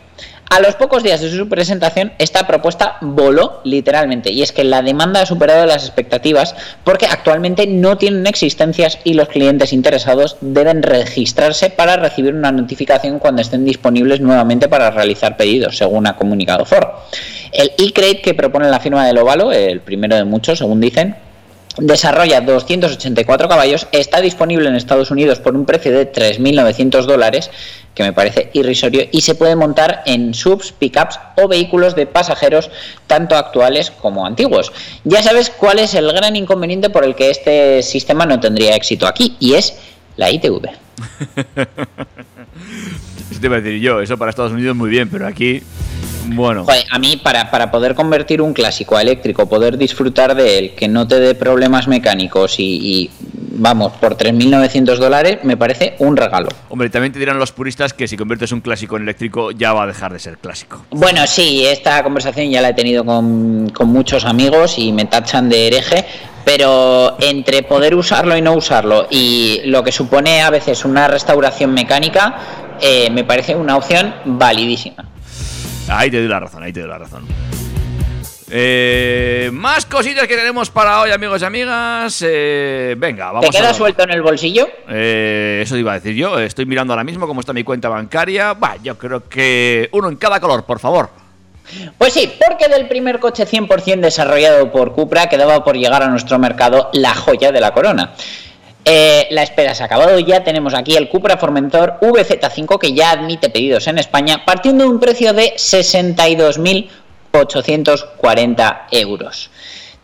A los pocos días de su presentación, esta propuesta voló literalmente, y es que la demanda ha superado las expectativas porque actualmente no tienen existencias y los clientes interesados deben registrarse para recibir una notificación cuando estén disponibles nuevamente para realizar pedidos, según ha comunicado Ford. El e-crate que propone la firma del Ovalo, el primero de muchos, según dicen, desarrolla 284 caballos, está disponible en Estados Unidos por un precio de 3.900 dólares, que me parece irrisorio, y se puede montar en subs, pickups o vehículos de pasajeros, tanto actuales como antiguos. Ya sabes cuál es el gran inconveniente por el que este sistema no tendría éxito aquí, y es la ITV. Eso te iba a decir yo, eso para Estados Unidos muy bien, pero aquí, bueno. Joder, a mí, para, para poder convertir un clásico a eléctrico, poder disfrutar de él, que no te dé problemas mecánicos y, y, vamos, por 3.900 dólares, me parece un regalo. Hombre, también te dirán los puristas que si conviertes un clásico en eléctrico ya va a dejar de ser clásico. Bueno, sí, esta conversación ya la he tenido con, con muchos amigos y me tachan de hereje, pero entre poder usarlo y no usarlo y lo que supone a veces una restauración mecánica, eh, me parece una opción validísima. Ahí te doy la razón, ahí te doy la razón. Eh, más cositas que tenemos para hoy, amigos y amigas. Eh, venga, vamos ¿Te queda a... suelto en el bolsillo? Eh, eso iba a decir yo. Estoy mirando ahora mismo cómo está mi cuenta bancaria. Va, yo creo que uno en cada color, por favor. Pues sí, porque del primer coche 100% desarrollado por Cupra quedaba por llegar a nuestro mercado la joya de la corona. Eh, la espera se ha acabado ya tenemos aquí el Cupra Formentor VZ5 que ya admite pedidos en España partiendo de un precio de 62.840 euros.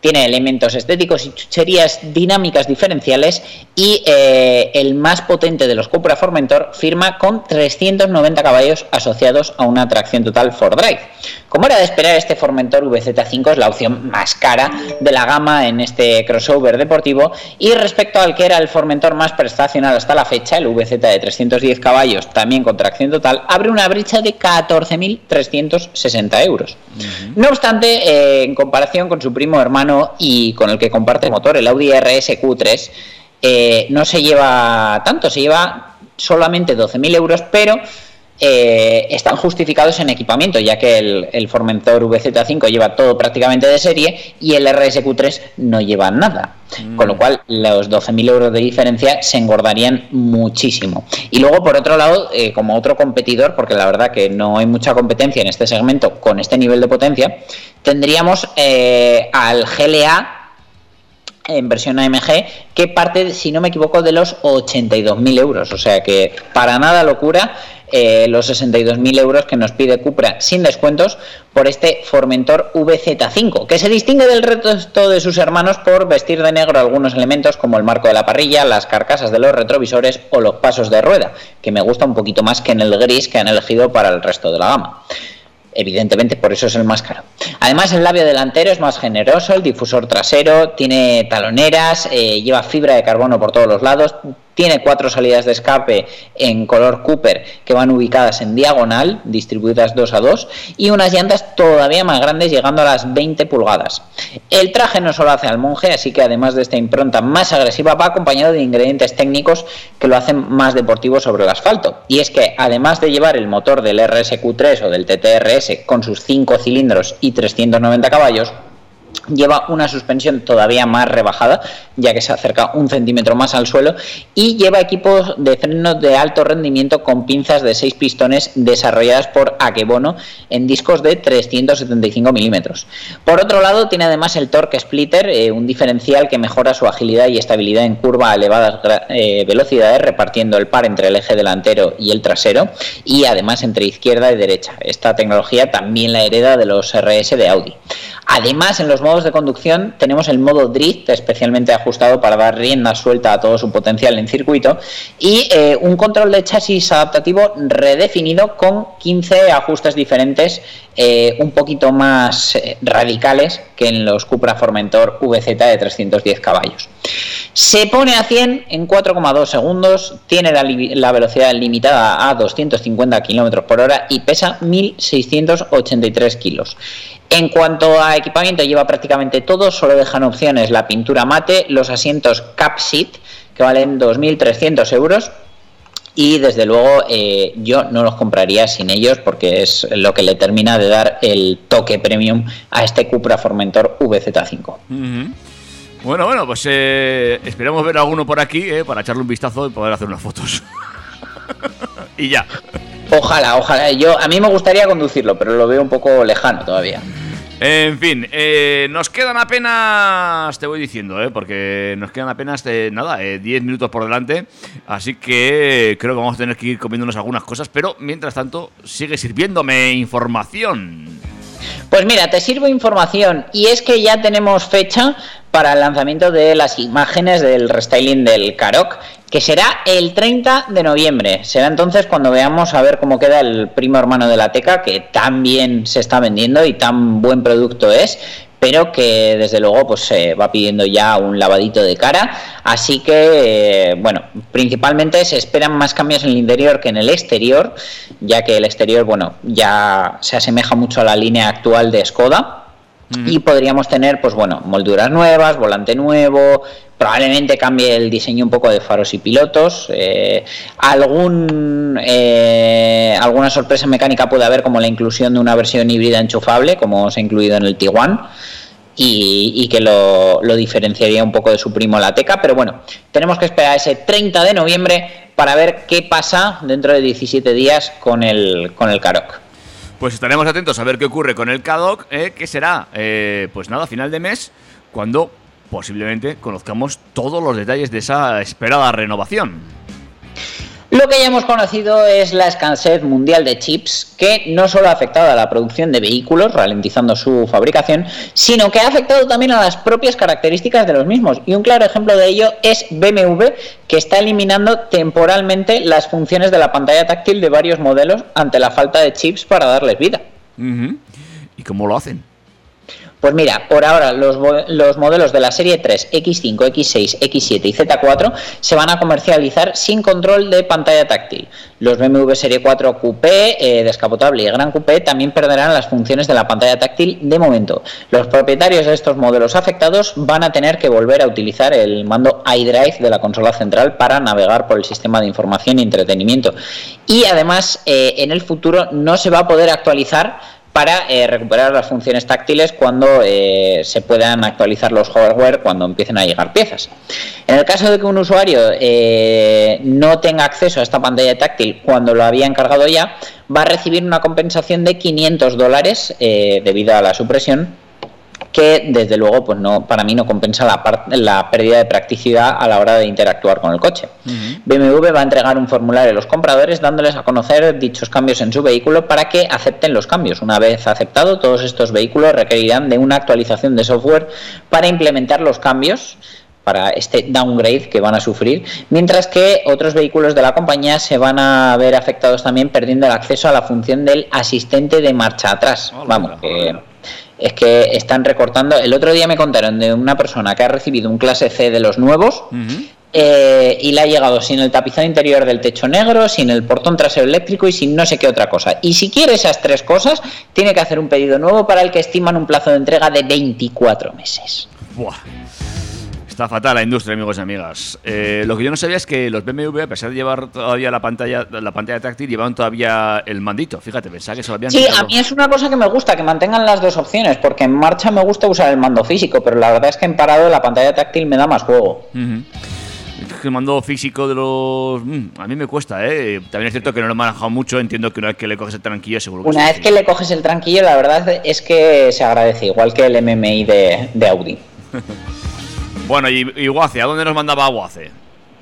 Tiene elementos estéticos y chucherías dinámicas diferenciales y eh, el más potente de los Cupra Formentor firma con 390 caballos asociados a una tracción total 4Drive. Como era de esperar, este Formentor VZ5 es la opción más cara de la gama en este crossover deportivo y respecto al que era el Formentor más prestacional hasta la fecha, el VZ de 310 caballos, también con tracción total, abre una brecha de 14.360 euros. Uh -huh. No obstante, eh, en comparación con su primo hermano y con el que comparte motor, el Audi RS Q3, eh, no se lleva tanto, se lleva solamente 12.000 euros, pero eh, están justificados en equipamiento, ya que el, el, Formentor VZ5 lleva todo prácticamente de serie y el RSQ3 no lleva nada. Mm. Con lo cual, los 12.000 euros de diferencia se engordarían muchísimo. Y luego, por otro lado, eh, como otro competidor, porque la verdad que no hay mucha competencia en este segmento con este nivel de potencia, tendríamos eh, al GLA en versión AMG que parte, si no me equivoco, de los 82.000 euros. O sea que para nada locura eh, los 62.000 euros que nos pide Cupra sin descuentos por este Formentor VZ5, que se distingue del resto de sus hermanos por vestir de negro algunos elementos como el marco de la parrilla, las carcasas de los retrovisores o los pasos de rueda, que me gusta un poquito más que en el gris que han elegido para el resto de la gama evidentemente por eso es el más caro. Además el labio delantero es más generoso, el difusor trasero tiene taloneras, eh, lleva fibra de carbono por todos los lados, tiene cuatro salidas de escape en color Cooper que van ubicadas en diagonal, distribuidas 2 a 2, y unas llantas todavía más grandes llegando a las 20 pulgadas. El traje no solo hace al monje, así que además de esta impronta más agresiva va acompañado de ingredientes técnicos que lo hacen más deportivo sobre el asfalto. Y es que además de llevar el motor del RSQ3 o del TTRS con sus 5 cilindros y 390 caballos, lleva una suspensión todavía más rebajada, ya que se acerca un centímetro más al suelo, y lleva equipos de frenos de alto rendimiento con pinzas de 6 pistones desarrolladas por Akebono en discos de 375 milímetros. Por otro lado, tiene además el Torque Splitter, eh, un diferencial que mejora su agilidad y estabilidad en curva a elevadas eh, velocidades, repartiendo el par entre el eje delantero y el trasero, y además entre izquierda y derecha. Esta tecnología también la hereda de los RS de Audi. Además, en los modos de conducción tenemos el modo drift, especialmente ajustado para dar rienda suelta a todo su potencial en circuito, y eh, un control de chasis adaptativo redefinido con 15 ajustes diferentes, eh, un poquito más eh, radicales que en los Cupra Formentor VZ de 310 caballos. Se pone a 100 en 4,2 segundos, tiene la, la, velocidad limitada a 250 km por hora y pesa 1.683 kilos. En cuanto a equipamiento, lleva prácticamente todo, solo dejan opciones la pintura mate, los asientos Cap Seat, que valen 2.300 euros. Y desde luego eh, yo no los compraría sin ellos porque es lo que le termina de dar el toque premium a este Cupra Formentor VZ5. Uh -huh. Bueno, bueno, pues eh, esperamos ver alguno por aquí eh, para echarle un vistazo y poder hacer unas fotos. y ya. Ojalá, ojalá. Yo a mí me gustaría conducirlo, pero lo veo un poco lejano todavía. En fin, eh, nos quedan apenas, te voy diciendo, eh, porque nos quedan apenas, eh, nada, eh, 10 minutos por delante, así que creo que vamos a tener que ir comiéndonos algunas cosas, pero mientras tanto sigue sirviéndome información. Pues mira, te sirvo información y es que ya tenemos fecha para el lanzamiento de las imágenes del restyling del Karok, que será el 30 de noviembre. Será entonces cuando veamos a ver cómo queda el primo hermano de la Teca, que tan bien se está vendiendo y tan buen producto es, pero que desde luego pues se va pidiendo ya un lavadito de cara. Así que, eh, bueno, principalmente se esperan más cambios en el interior que en el exterior, ya que el exterior, bueno, ya se asemeja mucho a la línea actual de Skoda. Y podríamos tener, pues bueno, molduras nuevas, volante nuevo, probablemente cambie el diseño un poco de faros y pilotos. eh, algún eh, alguna sorpresa mecánica puede haber, como la inclusión de una versión híbrida enchufable, como se ha incluido en el Tiguan. Y, y que lo, diferenciaría un poco de su primo la Teca, pero bueno, tenemos que esperar ese 30 de noviembre para ver qué pasa dentro de 17 días con el, con el Karok. Pues estaremos atentos a ver qué ocurre con el CADOC, eh, que será, eh, pues nada, a final de mes, cuando posiblemente conozcamos todos los detalles de esa esperada renovación. Lo que ya hemos conocido es la escasez mundial de chips, que no solo ha afectado a la producción de vehículos, ralentizando su fabricación, sino que ha afectado también a las propias características de los mismos. Y un claro ejemplo de ello es BMW, que está eliminando temporalmente las funciones de la pantalla táctil de varios modelos ante la falta de chips para darles vida. ¿Y cómo lo hacen? Pues mira, por ahora los, los modelos de la serie 3, X5, X6, X7 y Z4 se van a comercializar sin control de pantalla táctil. Los BMW Serie 4 Coupé, eh, descapotable y Gran Coupé también perderán las funciones de la pantalla táctil de momento. Los propietarios de estos modelos afectados van a tener que volver a utilizar el mando iDrive de la consola central para navegar por el sistema de información y entretenimiento. Y además, eh, en el futuro no se va a poder actualizar para eh, recuperar las funciones táctiles cuando eh, se puedan actualizar los hardware cuando empiecen a llegar piezas. En el caso de que un usuario eh, no tenga acceso a esta pantalla táctil cuando lo había encargado ya, va a recibir una compensación de 500 dólares debido a la supresión que desde luego pues no para mí no compensa la, la pérdida de practicidad a la hora de interactuar con el coche. BMW va a entregar un formulario a los compradores dándoles a conocer dichos cambios en su vehículo para que acepten los cambios. Una vez aceptado, todos estos vehículos requerirán de una actualización de software para implementar los cambios para este downgrade que van a sufrir, mientras que otros vehículos de la compañía se van a ver afectados también perdiendo el acceso a la función del asistente de marcha atrás. Vamos, que es que están recortando. El otro día me contaron de una persona que ha recibido un clase C de los nuevos eh, y le ha llegado sin el tapizado interior del techo negro, sin el portón trasero eléctrico y sin no sé qué otra cosa. Y si quiere esas tres cosas, tiene que hacer un pedido nuevo para el que estiman un plazo de entrega de 24 meses. Buah. Está fatal la industria, amigos y amigas. Eh, lo que yo no sabía es que los BMW, a pesar de llevar todavía la pantalla, la pantalla táctil, llevaban todavía el mandito. Fíjate, pensaba que se lo habían Sí, quitado. a mí es una cosa que me gusta, que mantengan las dos opciones, porque en marcha me gusta usar el mando físico, pero la verdad es que en parado la pantalla táctil me da más juego. Es que El mando físico de los. mm, a mí me cuesta, ¿eh? También es cierto que no lo he manejado mucho. Entiendo que una vez que le coges el tranquillo, seguro que Una vez que le coges el tranquillo, la verdad es que se agradece, igual que el MMI de, de Audi. Bueno, y, Waze, ¿a dónde nos mandaba Waze?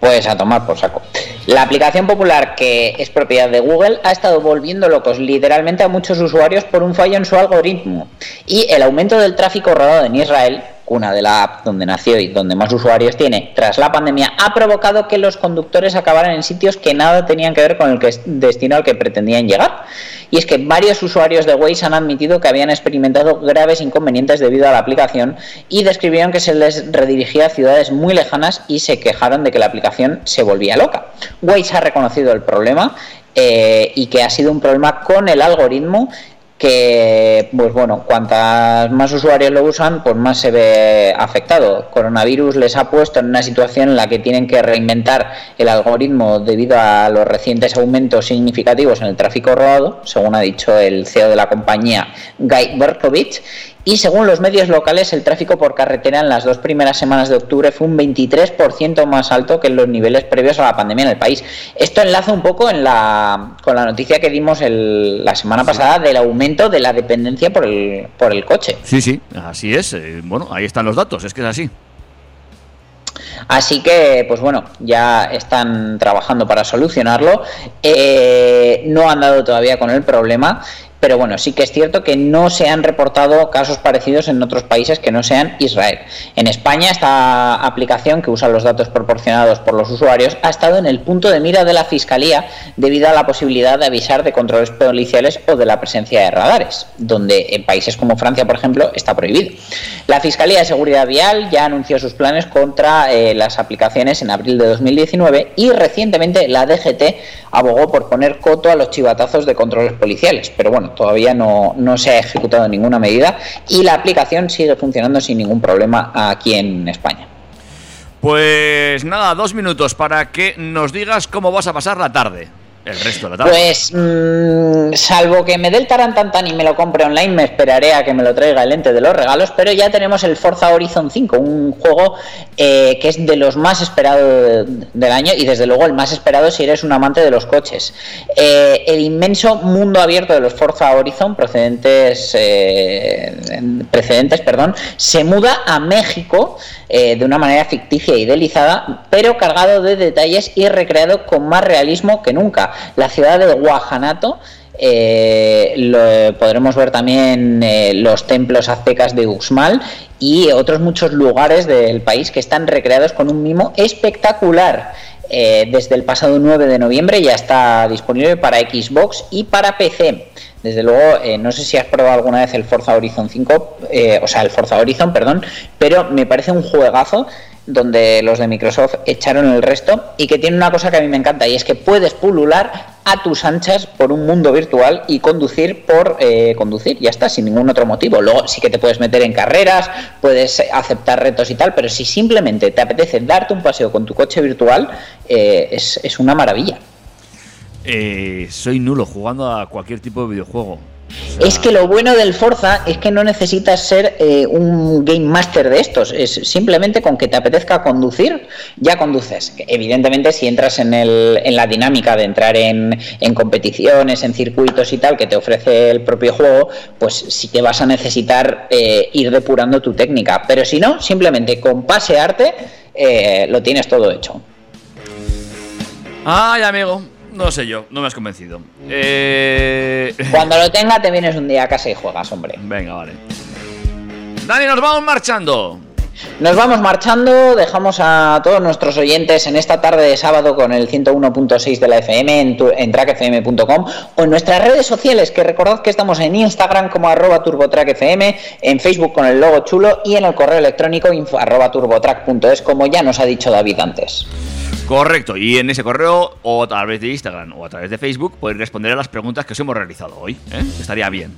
Pues a tomar por saco. La aplicación popular que es propiedad de Google ha estado volviendo locos literalmente a muchos usuarios por un fallo en su algoritmo. Y el aumento del tráfico rodado en Israel, cuna de la app donde nació y donde más usuarios tiene, tras la pandemia, ha provocado que los conductores acabaran en sitios que nada tenían que ver con el destino al que pretendían llegar. Y es que varios usuarios de Waze han admitido que habían experimentado graves inconvenientes debido a la aplicación y describieron que se les redirigía a ciudades muy lejanas y se quejaron de que la aplicación se volvía loca. Waze ha reconocido el problema eh, y que ha sido un problema con el algoritmo que, pues bueno, cuantas más usuarios lo usan, pues más se ve afectado. Coronavirus les ha puesto en una situación en la que tienen que reinventar el algoritmo debido a los recientes aumentos significativos en el tráfico rodado, según ha dicho el CEO de la compañía, Guy Berkovich. Y según los medios locales, el tráfico por carretera en las dos primeras semanas de octubre fue un 23% más alto que en los niveles previos a la pandemia en el país. Esto enlaza un poco en la, con la noticia que dimos el- la semana pasada del aumento de la dependencia por el, por el coche. Sí, sí, así es. eh, bueno, ahí están los datos, es que es así. Así que, pues bueno, ya están trabajando para solucionarlo. Eh, no han dado todavía con el problema, pero bueno, sí que es cierto que no se han reportado casos parecidos en otros países que no sean Israel. En España esta aplicación que usa los datos proporcionados por los usuarios ha estado en el punto de mira de la Fiscalía debido a la posibilidad de avisar de controles policiales o de la presencia de radares, donde en países como Francia, por ejemplo, está prohibido. La Fiscalía de Seguridad Vial ya anunció sus planes contra eh, las aplicaciones en abril de 2019 y recientemente la DGT abogó por poner coto a los chivatazos de controles policiales, pero bueno, todavía no, no se ha ejecutado ninguna medida y la aplicación sigue funcionando sin ningún problema aquí en España. Pues nada, dos minutos para que nos digas cómo vas a pasar la tarde. El resto. Pues mm, salvo que me dé el tarantantan y me lo compre online, me esperaré a que me lo traiga el ente de los regalos, pero ya tenemos el Forza Horizon 5, un juego eh, que es de los más esperados del año y desde luego el más esperado si eres un amante de los coches. Eh, el inmenso mundo abierto de los Forza Horizon procedentes, eh, precedentes, perdón, se muda a México de una manera ficticia y delizada, pero cargado de detalles y recreado con más realismo que nunca. La ciudad de Guajanato eh, lo- podremos ver también eh, los templos aztecas de Uxmal y otros muchos lugares del país que están recreados con un mimo espectacular. Eh, desde el pasado 9 de noviembre ya está disponible para Xbox y para PC. Desde luego, no sé si has probado alguna vez el Forza Horizon 5, eh, o sea, el Forza Horizon, perdón, pero me parece un juegazo donde los de Microsoft echaron el resto y que tiene una cosa que a mí me encanta y es que puedes pulular a tus anchas por un mundo virtual y conducir por eh, conducir, ya está, sin ningún otro motivo. Luego sí que te puedes meter en carreras, puedes aceptar retos y tal, pero si simplemente te apetece darte un paseo con tu coche virtual, eh, es, es una maravilla. Eh, soy nulo jugando a cualquier tipo de videojuego. Es que lo bueno del Forza es que no necesitas ser eh, un game master de estos. Es simplemente con que te apetezca conducir, ya conduces. Evidentemente, si entras en, la dinámica de entrar en, en competiciones, en circuitos y tal, que te ofrece el propio juego, pues sí que vas a necesitar eh, ir depurando tu técnica. Pero si no, simplemente con pasearte eh, lo tienes todo hecho. Ay, amigo, no sé yo, no me has convencido. Eh... Cuando lo tenga, te vienes un día a casa y juegas, hombre. Venga, vale. Dani, nos vamos marchando. Nos vamos marchando, dejamos a todos nuestros oyentes en esta tarde de sábado con el 101.6 de la FM en, tu- en trackfm.com o en nuestras redes sociales, que recordad que estamos en Instagram como arroba turbotrackfm, en Facebook con el logo chulo y en el correo electrónico info arroba turbotrack.es, como ya nos ha dicho David antes. Correcto, y en ese correo o a través de Instagram o a través de Facebook podéis responder a las preguntas que os hemos realizado hoy. ¿eh? Estaría bien.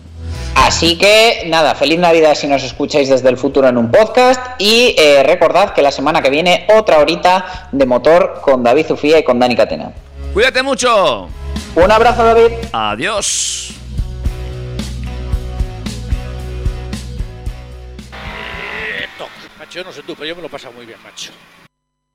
Así que nada, feliz Navidad si nos escucháis desde el futuro en un podcast y eh, recordad que la semana que viene otra horita de motor con David Zufía y con Dani Catena. Cuídate mucho. Un abrazo David. Adiós. Macho, yo no sé tú, pero yo me lo paso muy bien, macho.